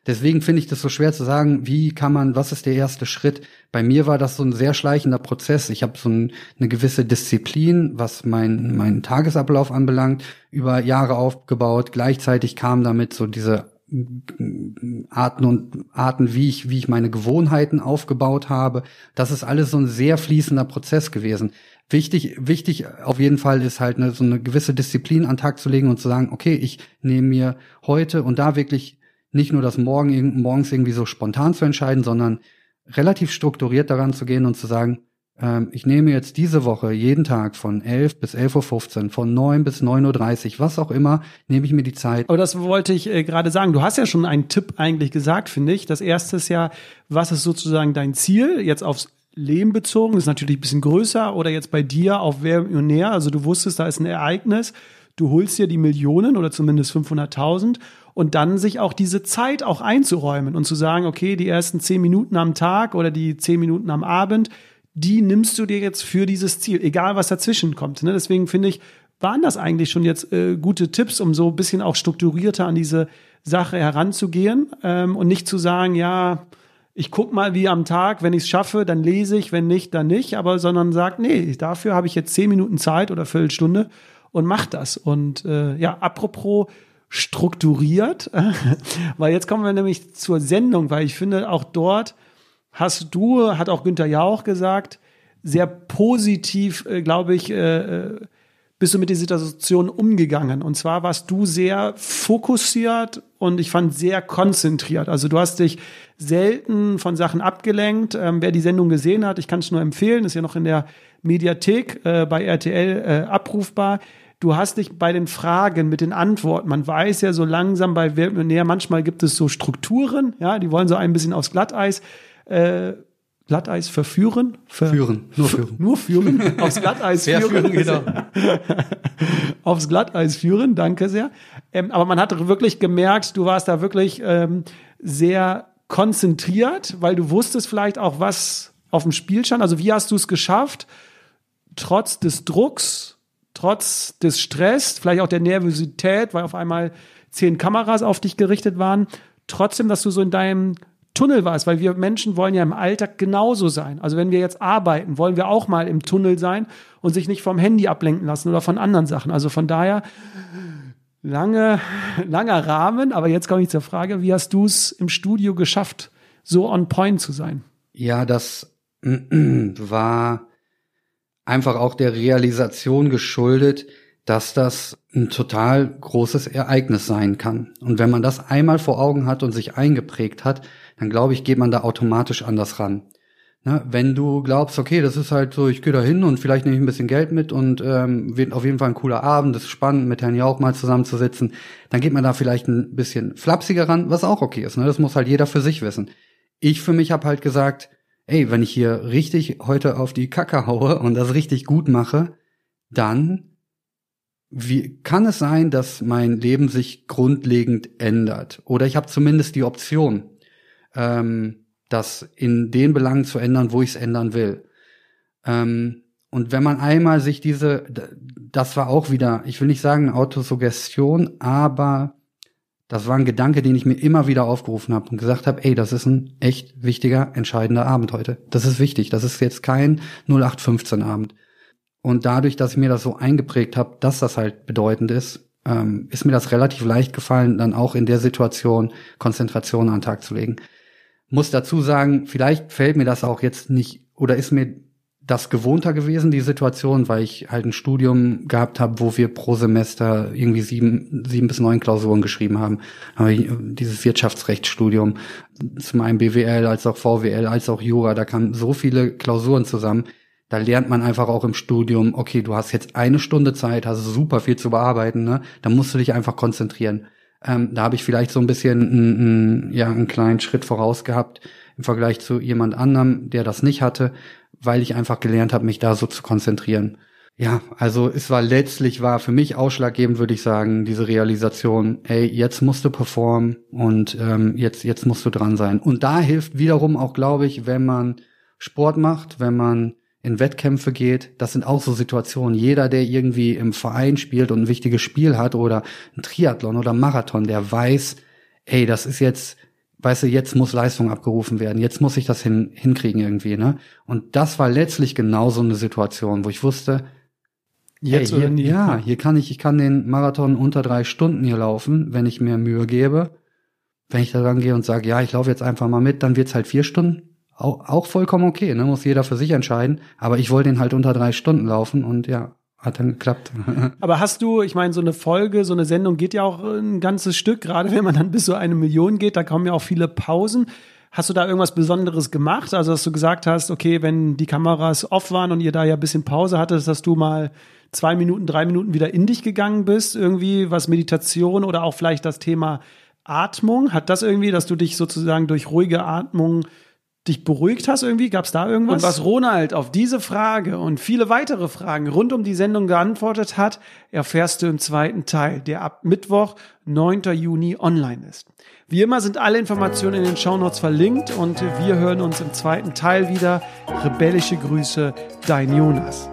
Deswegen finde ich das so schwer zu sagen, wie kann man, was ist der erste Schritt? Bei mir war das so ein sehr schleichender Prozess. Ich habe so ein, eine gewisse Disziplin, was mein, meinen Tagesablauf anbelangt, über Jahre aufgebaut. Gleichzeitig kam damit so diese Arten und Arten, wie ich, wie ich meine Gewohnheiten aufgebaut habe. Das ist alles so ein sehr fließender Prozess gewesen. Wichtig, wichtig auf jeden Fall ist halt eine, so eine gewisse Disziplin an Tag zu legen und zu sagen, okay, ich nehme mir heute und da wirklich nicht nur das Morgen, morgens irgendwie so spontan zu entscheiden, sondern relativ strukturiert daran zu gehen und zu sagen, ähm, ich nehme jetzt diese Woche jeden Tag von 11 bis 11.15 Uhr, von 9 bis 9.30 Uhr, was auch immer, nehme ich mir die Zeit. Aber das wollte ich äh, gerade sagen. Du hast ja schon einen Tipp eigentlich gesagt, finde ich. Das erste ist ja, was ist sozusagen dein Ziel? Jetzt aufs Leben bezogen, ist natürlich ein bisschen größer. Oder jetzt bei dir auf Wer Millionär. Also du wusstest, da ist ein Ereignis. Du holst dir die Millionen oder zumindest 500.000 und dann sich auch diese Zeit auch einzuräumen und zu sagen, okay, die ersten zehn Minuten am Tag oder die zehn Minuten am Abend, die nimmst du dir jetzt für dieses Ziel, egal was dazwischen kommt. Ne? Deswegen finde ich, waren das eigentlich schon jetzt äh, gute Tipps, um so ein bisschen auch strukturierter an diese Sache heranzugehen ähm, und nicht zu sagen, ja, ich guck mal, wie am Tag, wenn ich es schaffe, dann lese ich, wenn nicht, dann nicht, aber sondern sagt, nee, dafür habe ich jetzt zehn Minuten Zeit oder Viertelstunde und mach das. Und äh, ja, apropos strukturiert, weil jetzt kommen wir nämlich zur Sendung, weil ich finde, auch dort hast du, hat auch Günther Jauch gesagt, sehr positiv, äh, glaube ich, äh, äh bist du mit der Situation umgegangen. Und zwar warst du sehr fokussiert und ich fand sehr konzentriert. Also du hast dich selten von Sachen abgelenkt. Ähm, wer die Sendung gesehen hat, ich kann es nur empfehlen, ist ja noch in der Mediathek bei RTL abrufbar. Du hast dich bei den Fragen mit den Antworten, man weiß ja so langsam bei Weltmillionär, manchmal gibt es so Strukturen, ja, die wollen so ein bisschen aufs Glatteis. Äh, Glatteis verführen? Ver führen, nur führen. Nur führen, aufs Glatteis führen. führen genau. aufs Glatteis führen, danke sehr. Ähm, aber man hat wirklich gemerkt, du warst da wirklich ähm, sehr konzentriert, weil du wusstest vielleicht auch, was auf dem Spiel stand. Also wie hast du es geschafft, trotz des Drucks, trotz des Stress, vielleicht auch der Nervosität, weil auf einmal zehn Kameras auf dich gerichtet waren, trotzdem, dass du so in deinem Tunnel war es, weil wir Menschen wollen ja im Alltag genauso sein. Also wenn wir jetzt arbeiten, wollen wir auch mal im Tunnel sein und sich nicht vom Handy ablenken lassen oder von anderen Sachen. Also von daher lange, langer Rahmen, aber jetzt komme ich zur Frage, wie hast du es im Studio geschafft, so on point zu sein? Ja, das war einfach auch der Realisation geschuldet, dass das ein total großes Ereignis sein kann. Und wenn man das einmal vor Augen hat und sich eingeprägt hat, dann glaube ich, geht man da automatisch anders ran. Na, wenn du glaubst, okay, das ist halt so, ich gehe da hin und vielleicht nehme ich ein bisschen Geld mit und ähm, wird auf jeden Fall ein cooler Abend, das ist spannend, mit Herrn Jauch mal zusammenzusitzen, dann geht man da vielleicht ein bisschen flapsiger ran, was auch okay ist. Ne? Das muss halt jeder für sich wissen. Ich für mich habe halt gesagt, ey, wenn ich hier richtig heute auf die Kacke haue und das richtig gut mache, dann wie kann es sein, dass mein Leben sich grundlegend ändert? Oder ich habe zumindest die Option ähm, das in den Belangen zu ändern, wo ich es ändern will. Ähm, und wenn man einmal sich diese, das war auch wieder, ich will nicht sagen Autosuggestion, aber das war ein Gedanke, den ich mir immer wieder aufgerufen habe und gesagt habe, ey, das ist ein echt wichtiger, entscheidender Abend heute. Das ist wichtig. Das ist jetzt kein 0815 Abend. Und dadurch, dass ich mir das so eingeprägt habe, dass das halt bedeutend ist, ähm, ist mir das relativ leicht gefallen, dann auch in der Situation Konzentration an den Tag zu legen. Muss dazu sagen, vielleicht fällt mir das auch jetzt nicht oder ist mir das gewohnter gewesen, die Situation, weil ich halt ein Studium gehabt habe, wo wir pro Semester irgendwie sieben, sieben bis neun Klausuren geschrieben haben. Aber dieses Wirtschaftsrechtsstudium, zum einen BWL als auch VWL als auch Jura, da kamen so viele Klausuren zusammen. Da lernt man einfach auch im Studium, okay, du hast jetzt eine Stunde Zeit, hast super viel zu bearbeiten, ne? Da musst du dich einfach konzentrieren. Ähm, da habe ich vielleicht so ein bisschen einen, ja, einen kleinen Schritt voraus gehabt im Vergleich zu jemand anderem, der das nicht hatte, weil ich einfach gelernt habe, mich da so zu konzentrieren. Ja, also es war letztlich war für mich ausschlaggebend, würde ich sagen, diese Realisation, ey, jetzt musst du performen und ähm, jetzt jetzt musst du dran sein. Und da hilft wiederum auch, glaube ich, wenn man Sport macht, wenn man in Wettkämpfe geht. Das sind auch so Situationen. Jeder, der irgendwie im Verein spielt und ein wichtiges Spiel hat oder ein Triathlon oder Marathon, der weiß, ey, das ist jetzt, weißt du, jetzt muss Leistung abgerufen werden. Jetzt muss ich das hin, hinkriegen irgendwie, ne? Und das war letztlich genau so eine Situation, wo ich wusste, Jetzt ey, hier, ja, hier kann ich, ich kann den Marathon unter drei Stunden hier laufen, wenn ich mir Mühe gebe. Wenn ich da rangehe und sage, ja, ich laufe jetzt einfach mal mit, dann wird's halt vier Stunden auch, auch vollkommen okay, ne? Muss jeder für sich entscheiden. Aber ich wollte ihn halt unter drei Stunden laufen und ja, hat dann geklappt. Aber hast du, ich meine, so eine Folge, so eine Sendung geht ja auch ein ganzes Stück, gerade wenn man dann bis so eine Million geht, da kommen ja auch viele Pausen. Hast du da irgendwas Besonderes gemacht? Also, dass du gesagt hast, okay, wenn die Kameras off waren und ihr da ja ein bisschen Pause hattet, dass du mal zwei Minuten, drei Minuten wieder in dich gegangen bist, irgendwie was Meditation oder auch vielleicht das Thema Atmung? Hat das irgendwie, dass du dich sozusagen durch ruhige Atmung dich beruhigt hast irgendwie? Gab es da irgendwas? Und was Ronald auf diese Frage und viele weitere Fragen rund um die Sendung geantwortet hat, erfährst du im zweiten Teil, der ab Mittwoch, 9. Juni online ist. Wie immer sind alle Informationen in den Shownotes verlinkt und wir hören uns im zweiten Teil wieder. Rebellische Grüße, dein Jonas.